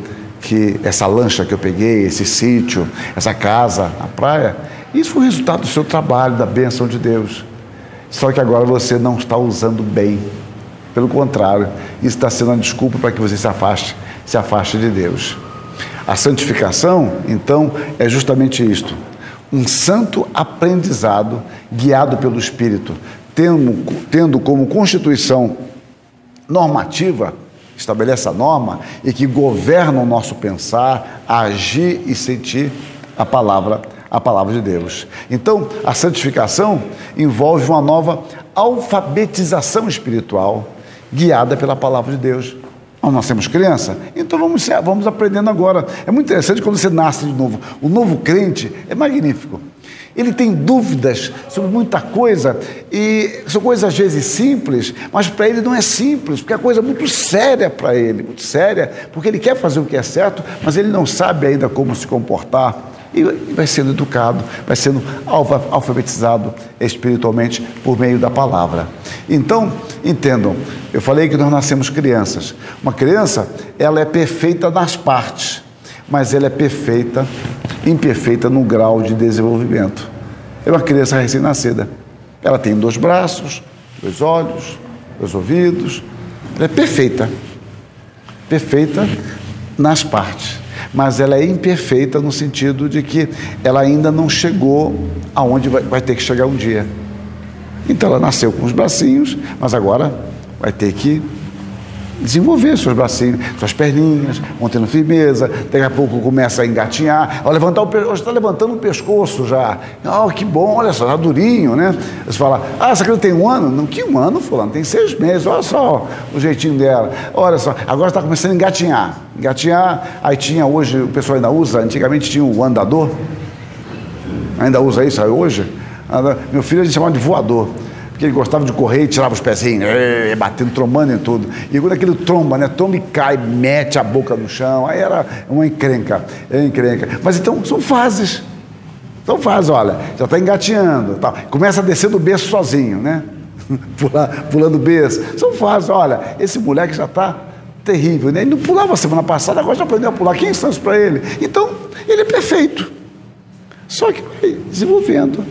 S1: que essa lancha que eu peguei, esse sítio, essa casa, a praia, isso foi resultado do seu trabalho, da bênção de Deus. Só que agora você não está usando bem. Pelo contrário, isso está sendo uma desculpa para que você se afaste, se afaste de Deus. A santificação, então, é justamente isto: um santo aprendizado guiado pelo Espírito, tendo, tendo como constituição normativa, estabelece a norma e que governa o nosso pensar, agir e sentir a palavra, a palavra de Deus. Então, a santificação envolve uma nova alfabetização espiritual guiada pela palavra de Deus. Nós nascemos criança, então vamos, vamos aprendendo agora. É muito interessante quando você nasce de novo. O novo crente é magnífico. Ele tem dúvidas sobre muita coisa e são coisas às vezes simples, mas para ele não é simples, porque é coisa muito séria para ele, muito séria, porque ele quer fazer o que é certo, mas ele não sabe ainda como se comportar e vai sendo educado, vai sendo alfabetizado espiritualmente por meio da palavra. Então, entendam, eu falei que nós nascemos crianças. Uma criança, ela é perfeita nas partes, mas ela é perfeita, imperfeita no grau de desenvolvimento. É uma criança recém-nascida. Ela tem dois braços, dois olhos, dois ouvidos. Ela é perfeita. Perfeita nas partes mas ela é imperfeita no sentido de que ela ainda não chegou aonde vai, vai ter que chegar um dia. Então ela nasceu com os bracinhos, mas agora vai ter que desenvolver seus bracinhos, suas perninhas, mantendo firmeza, daqui a pouco começa a engatinhar, ao levantar o pescoço, está levantando o pescoço já. Oh, que bom, olha só, está durinho, né? Você fala, ah, essa criança tem um ano? Não, que um ano, fulano, tem seis meses, olha só o jeitinho dela. Olha só, agora está começando a engatinhar. Engatinhar, aí tinha hoje, o pessoal ainda usa, antigamente tinha o andador, ainda usa isso aí hoje? Meu filho a gente chamava de voador. Porque ele gostava de correr e tirava os pezinhos, é, batendo, trombando em tudo. E quando aquele tromba, né? Tromba e cai, mete a boca no chão, aí era uma encrenca, é encrenca. Mas então são fases. São fases, olha, já está engateando, tá. começa a descer do berço sozinho, né? [laughs] Pular, pulando berço. São fases, olha, esse moleque já está terrível, né? Ele não pulava semana passada, agora já aprendeu a pular. Quem são isso para ele? Então, ele é perfeito. Só que vai desenvolvendo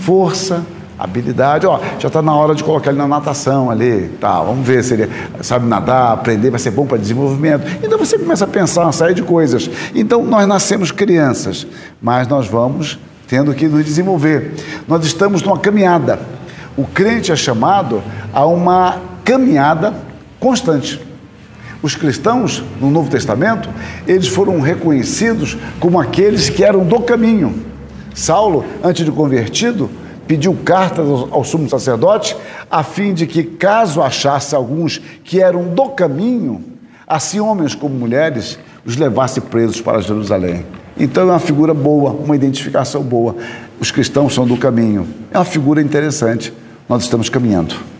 S1: força, habilidade. Ó, já está na hora de colocar ele na natação ali. Tá, vamos ver se ele sabe nadar, aprender, vai ser bom para desenvolvimento. Então você começa a pensar uma série de coisas. Então nós nascemos crianças, mas nós vamos tendo que nos desenvolver. Nós estamos numa caminhada. O crente é chamado a uma caminhada constante. Os cristãos, no Novo Testamento, eles foram reconhecidos como aqueles que eram do caminho. Saulo, antes de convertido, pediu cartas ao, sumo sacerdote, a fim de que, caso achasse alguns que eram do caminho, assim homens como mulheres, os levasse presos para Jerusalém. Então é uma figura boa, uma identificação boa. Os cristãos são do caminho. É uma figura interessante. Nós estamos caminhando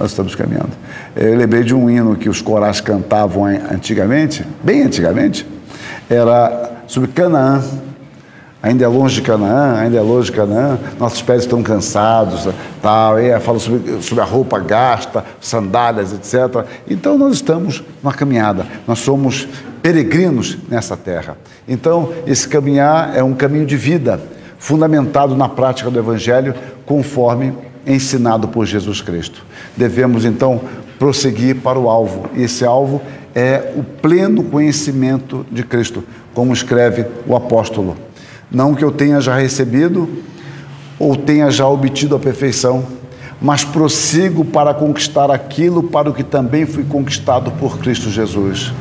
S1: nós estamos caminhando. Eu lembrei de um hino que os corais cantavam antigamente, bem antigamente, era sobre Canaã. Ainda é longe de Canaã, ainda é longe de Canaã, nossos pés estão cansados, tal, e fala sobre, sobre a roupa gasta, sandálias, etc. Então nós estamos numa caminhada, nós somos peregrinos nessa terra. Então, esse caminhar é um caminho de vida, fundamentado na prática do Evangelho, conforme ensinado por Jesus Cristo. Devemos então prosseguir para o alvo, e esse alvo é o pleno conhecimento de Cristo, como escreve o apóstolo. Não que eu tenha já recebido ou tenha já obtido a perfeição, mas prossigo para conquistar aquilo para o que também fui conquistado por Cristo Jesus.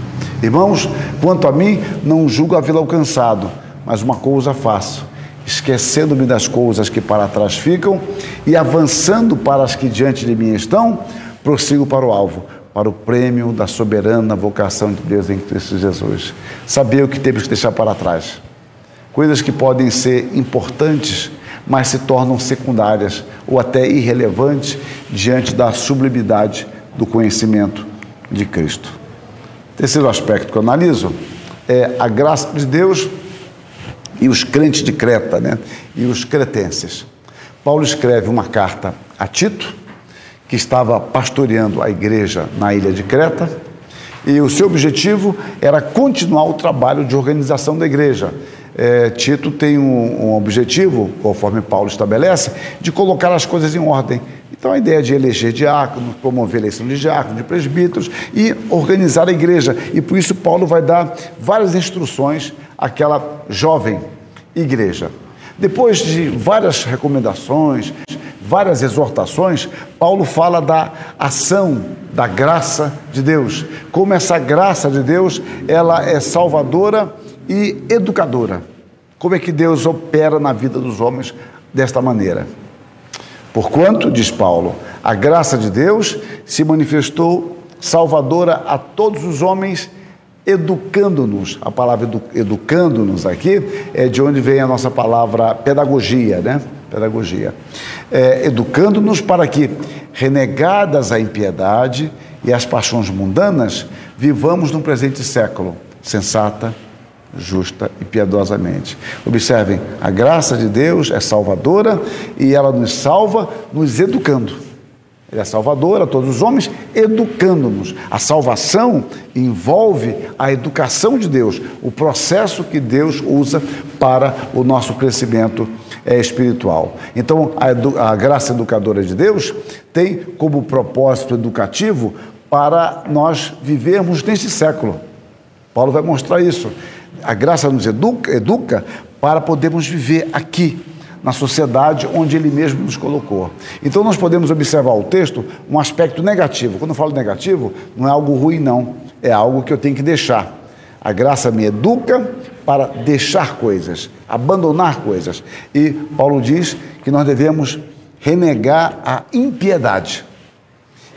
S1: Irmãos, quanto a mim, não julgo havê-lo alcançado, mas uma coisa faço esquecendo-me das coisas que para trás ficam e avançando para as que diante de mim estão, prossigo para o alvo, para o prêmio da soberana vocação de Deus em Cristo Jesus. Saber o que temos que deixar para trás. Coisas que podem ser importantes, mas se tornam secundárias ou até irrelevantes diante da sublimidade do conhecimento de Cristo. Terceiro aspecto que eu analiso é a graça de Deus e os crentes de Creta, né? E os cretenses. Paulo escreve uma carta a Tito, que estava pastoreando a igreja na ilha de Creta, e o seu objetivo era continuar o trabalho de organização da igreja. É, Tito tem um, um, objetivo, conforme Paulo estabelece, de colocar as coisas em ordem. Então a ideia de eleger diáconos, promover a eleição de diáconos, de presbíteros e organizar a igreja. E por isso Paulo vai dar várias instruções àquela jovem igreja. Depois de várias recomendações, várias exortações, Paulo fala da ação da graça de Deus. Como essa graça de Deus, ela é salvadora e educadora. Como é que Deus opera na vida dos homens desta maneira? Porquanto, diz Paulo, a graça de Deus se manifestou salvadora a todos os homens educando-nos. A palavra educando-nos aqui é de onde vem a nossa palavra pedagogia, né? Pedagogia. É, educando-nos para que, renegadas a impiedade e as paixões mundanas, vivamos no presente século, sensata, justa e piedosamente. Observem, a graça de Deus é salvadora e ela nos salva nos educando. Ele é salvador a todos os homens, educando-nos. A salvação envolve a educação de Deus, o processo que Deus usa para o nosso crescimento é, espiritual. Então, a, a graça educadora de Deus tem como propósito educativo para nós vivermos neste século. Paulo vai mostrar isso. A graça nos educa, educa para podermos viver aqui, na sociedade onde ele mesmo nos colocou. Então nós podemos observar o texto um aspecto negativo. Quando eu falo negativo, não é algo ruim, não. É algo que eu tenho que deixar. A graça me educa para deixar coisas, abandonar coisas. E Paulo diz que nós devemos renegar a impiedade.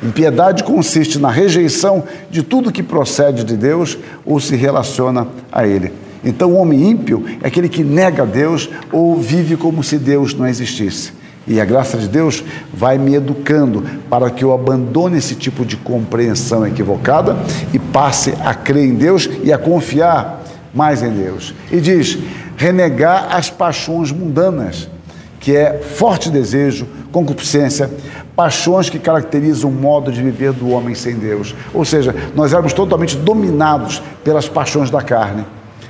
S1: Impiedade consiste na rejeição de tudo que procede de Deus ou se relaciona a Ele. Então, o homem ímpio é aquele que nega Deus ou vive como se Deus não existisse. E a graça de Deus vai me educando para que eu abandone esse tipo de compreensão equivocada e passe a crer em Deus e a confiar mais em Deus. E diz: renegar as paixões mundanas, que é forte desejo, concupiscência, paixões que caracterizam o modo de viver do homem sem Deus. Ou seja, nós éramos totalmente dominados pelas paixões da carne.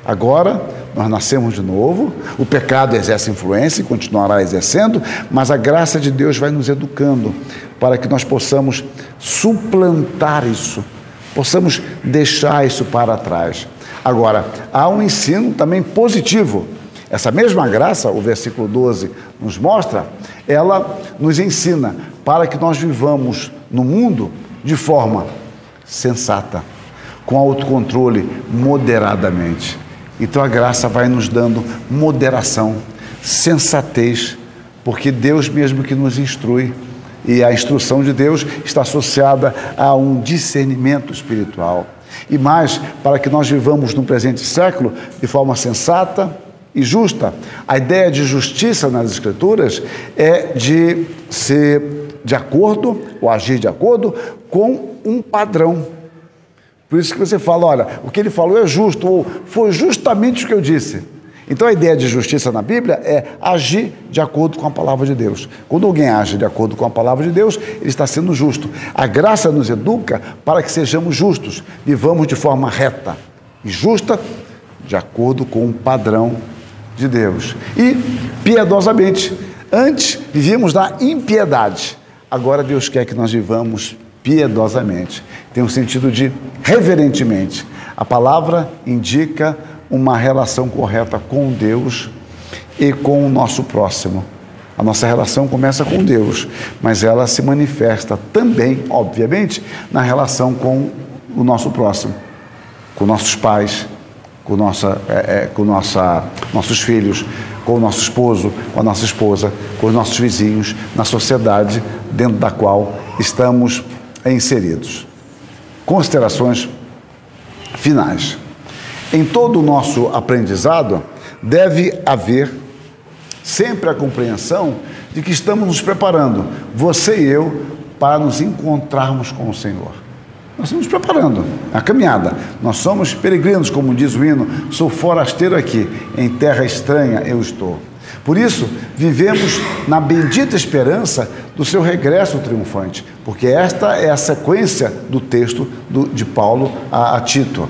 S1: Agora, nós nascemos de novo, o pecado exerce influência e continuará exercendo, mas a graça de Deus vai nos educando para que nós possamos suplantar isso, possamos deixar isso para trás. Agora, há um ensino também positivo. Essa mesma graça, o versículo 12 nos mostra, ela nos ensina para que nós vivamos no mundo de forma sensata, com autocontrole moderadamente. Então a graça vai nos dando moderação, sensatez, porque Deus mesmo que nos instrui. E a instrução de Deus está associada a um discernimento espiritual. E mais, para que nós vivamos no presente século de forma sensata e justa. A ideia de justiça nas Escrituras é de ser de acordo, ou agir de acordo, com um padrão. Por isso que você fala, olha, o que ele falou é justo, ou foi justamente o que eu disse. Então a ideia de justiça na Bíblia é agir de acordo com a palavra de Deus. Quando alguém age de acordo com a palavra de Deus, ele está sendo justo. A graça nos educa para que sejamos justos, vivamos de forma reta e justa, de acordo com o padrão de Deus. E piedosamente, antes vivíamos na impiedade. Agora Deus quer que nós vivamos piedosamente. Tem um sentido de reverentemente. A palavra indica uma relação correta com Deus e com o nosso próximo. A nossa relação começa com Deus, mas ela se manifesta também, obviamente, na relação com o nosso próximo, com nossos pais, com, nossa, é, é, com nossa, nossos filhos, com o nosso esposo, com a nossa esposa, com os nossos vizinhos, na sociedade dentro da qual estamos inseridos. Considerações finais. Em todo o nosso aprendizado, deve haver sempre a compreensão de que estamos nos preparando, você e eu, para nos encontrarmos com o Senhor. Nós estamos preparando, a caminhada. Nós somos peregrinos, como diz o hino, sou forasteiro aqui, em terra estranha eu estou. Por isso, vivemos na bendita esperança do seu regresso triunfante, porque esta é a sequência do texto do, de Paulo a, a Tito.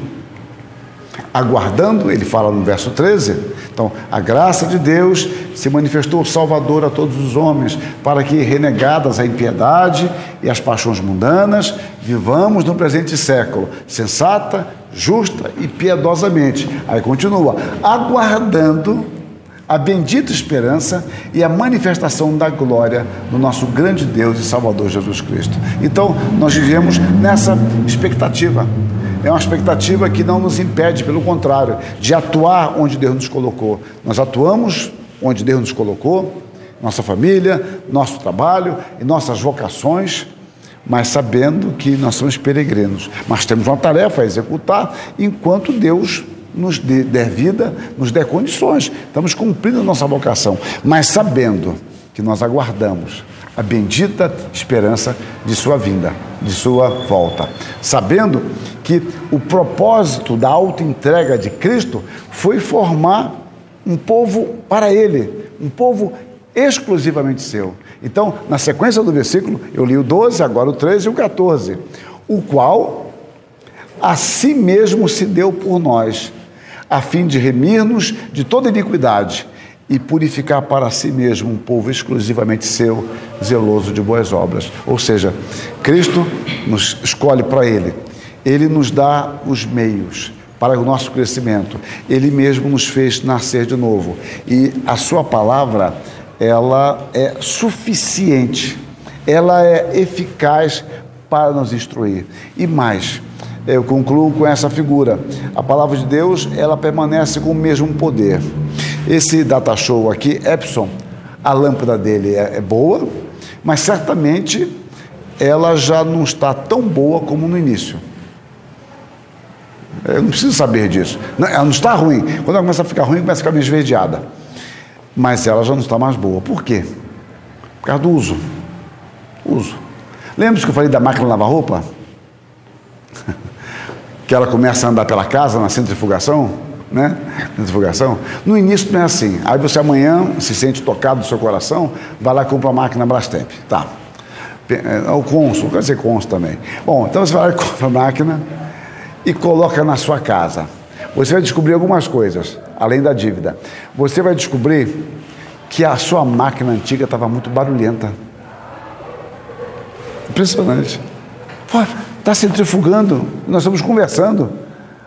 S1: Aguardando, ele fala no verso 13, então, a graça de Deus se manifestou salvador a todos os homens, para que, renegadas a impiedade e as paixões mundanas, vivamos no presente século, sensata, justa e piedosamente. Aí continua, aguardando a bendita esperança e a manifestação da glória do nosso grande Deus e Salvador Jesus Cristo. Então, nós vivemos nessa expectativa. É uma expectativa que não nos impede, pelo contrário, de atuar onde Deus nos colocou. Nós atuamos onde Deus nos colocou, nossa família, nosso trabalho e nossas vocações, mas sabendo que nós somos peregrinos. Mas temos uma tarefa a executar enquanto Deus nos der vida, nos der condições. Estamos cumprindo nossa vocação, mas sabendo que nós aguardamos a bendita esperança de sua vinda, de sua volta. Sabendo que o propósito da auto-entrega de Cristo foi formar um povo para Ele, um povo exclusivamente seu. Então, na sequência do versículo, eu li o 12, agora o 13 e o 14. O qual a si mesmo se deu por nós, a fim de remir-nos de toda iniquidade e purificar para si mesmo um povo exclusivamente seu, zeloso de boas obras. Ou seja, Cristo nos escolhe para Ele, Ele nos dá os meios para o nosso crescimento, Ele mesmo nos fez nascer de novo e a Sua palavra, ela é suficiente, ela é eficaz para nos instruir. E mais, eu concluo com essa figura. A palavra de Deus, ela permanece com o mesmo poder. Esse data show aqui, Epson, a lâmpada dele é, é boa, mas certamente ela já não está tão boa como no início. Eu não preciso saber disso. Não, ela não está ruim. Quando ela começa a ficar ruim, começa a ficar meio esverdeada. Mas ela já não está mais boa. Por quê? Por causa do uso. Uso. Lembra que eu falei da máquina de lavar roupa? [laughs] que ela começa a andar pela casa na centrifugação? Né? Centrifugação. No início não é assim. Aí você amanhã se sente tocado do seu coração, vai lá e compra a máquina Brastemp. Tá. É, o Consul, quer dizer Consul também. Bom, então você vai lá e [laughs] compra a máquina e coloca na sua casa. Você vai descobrir algumas coisas, além da dívida. Você vai descobrir que a sua máquina antiga estava muito barulhenta. Impressionante. Está centrifugando, nós estamos conversando.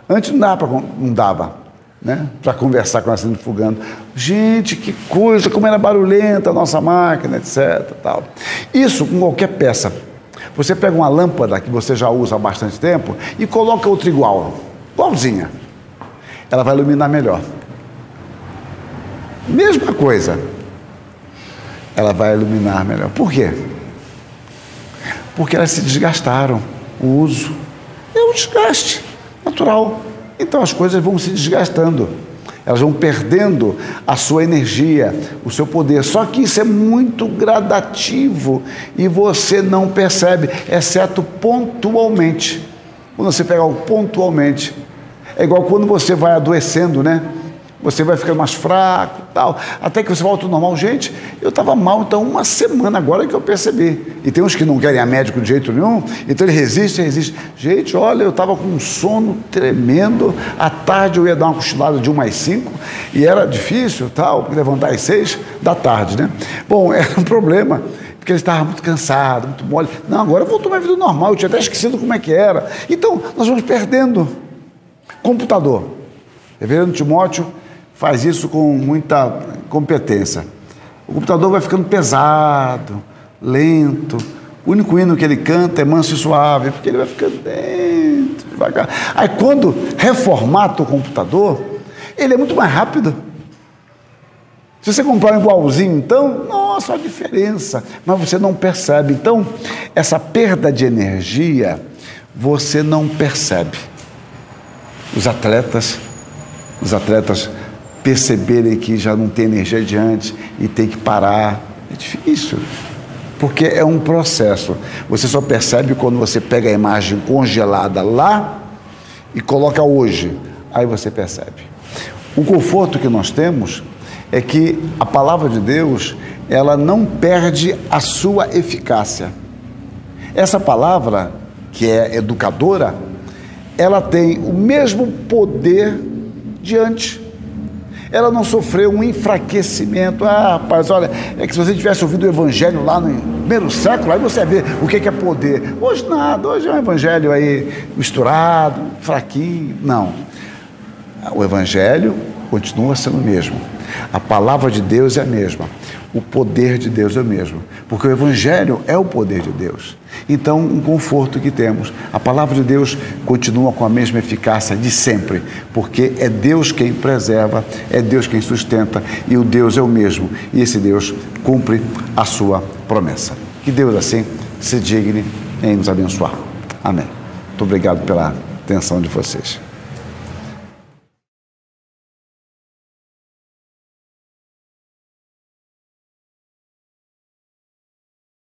S1: Antes não dava, não dava né, para conversar com ela centrifugando. Gente, que coisa, como era barulhenta a nossa máquina, etc. Tal. Isso com qualquer peça. Você pega uma lâmpada que você já usa há bastante tempo e coloca outra igual, igualzinha. Ela vai iluminar melhor. Mesma coisa. Ela vai iluminar melhor. Por quê? Porque elas se desgastaram. O uso é um desgaste natural. Então as coisas vão se desgastando. Elas vão perdendo a sua energia, o seu poder. Só que isso é muito gradativo e você não percebe, exceto pontualmente. Quando você pega algo pontualmente, é igual quando você vai adoecendo, né? Você vai ficando mais fraco tal, até que você volta ao normal. Gente, eu estava mal, então uma semana agora que eu percebi. E tem uns que não querem a médico de jeito nenhum, então ele resiste, resiste. Gente, olha, eu estava com um sono tremendo, à tarde eu ia dar uma cochilada de 1 mais 5, e era difícil, tal, levantar às 6 da tarde, né? Bom, [laughs] era um problema porque ele estava muito cansado, muito mole. Não, agora voltou minha vida normal, eu tinha até esquecido como é que era. Então, nós vamos perdendo. Computador. Reverendo Timóteo faz isso com muita competência. O computador vai ficando pesado, lento. O único hino que ele canta é manso e suave, porque ele vai ficando lento, devagar. Aí quando reformata o computador, ele é muito mais rápido. Se você comprar um igualzinho, então, nossa, a diferença. Mas você não percebe. Então, essa perda de energia, você não percebe. Os atletas, os atletas perceberem que já não tem energia adiante e tem que parar. É difícil, porque é um processo. Você só percebe quando você pega a imagem congelada lá e coloca hoje. Aí você percebe. O conforto que nós temos é que a palavra de Deus, ela não perde a sua eficácia. Essa palavra, que é educadora, ela tem o mesmo poder de antes ela não sofreu um enfraquecimento. Ah, rapaz, olha, é que se você tivesse ouvido o evangelho lá no primeiro século, aí você vê o que é poder. Hoje nada, hoje é um evangelho aí misturado, fraquinho. Não. O evangelho continua sendo o mesmo. A palavra de Deus é a mesma. O poder de Deus é o mesmo. Porque o Evangelho é o poder de Deus. Então, um conforto que temos. A palavra de Deus continua com a mesma eficácia de sempre. Porque é Deus quem preserva, é Deus quem sustenta e o Deus é o mesmo. E esse Deus cumpre a sua promessa. Que Deus, assim, se digne em nos abençoar. Amém. Muito obrigado pela atenção de vocês.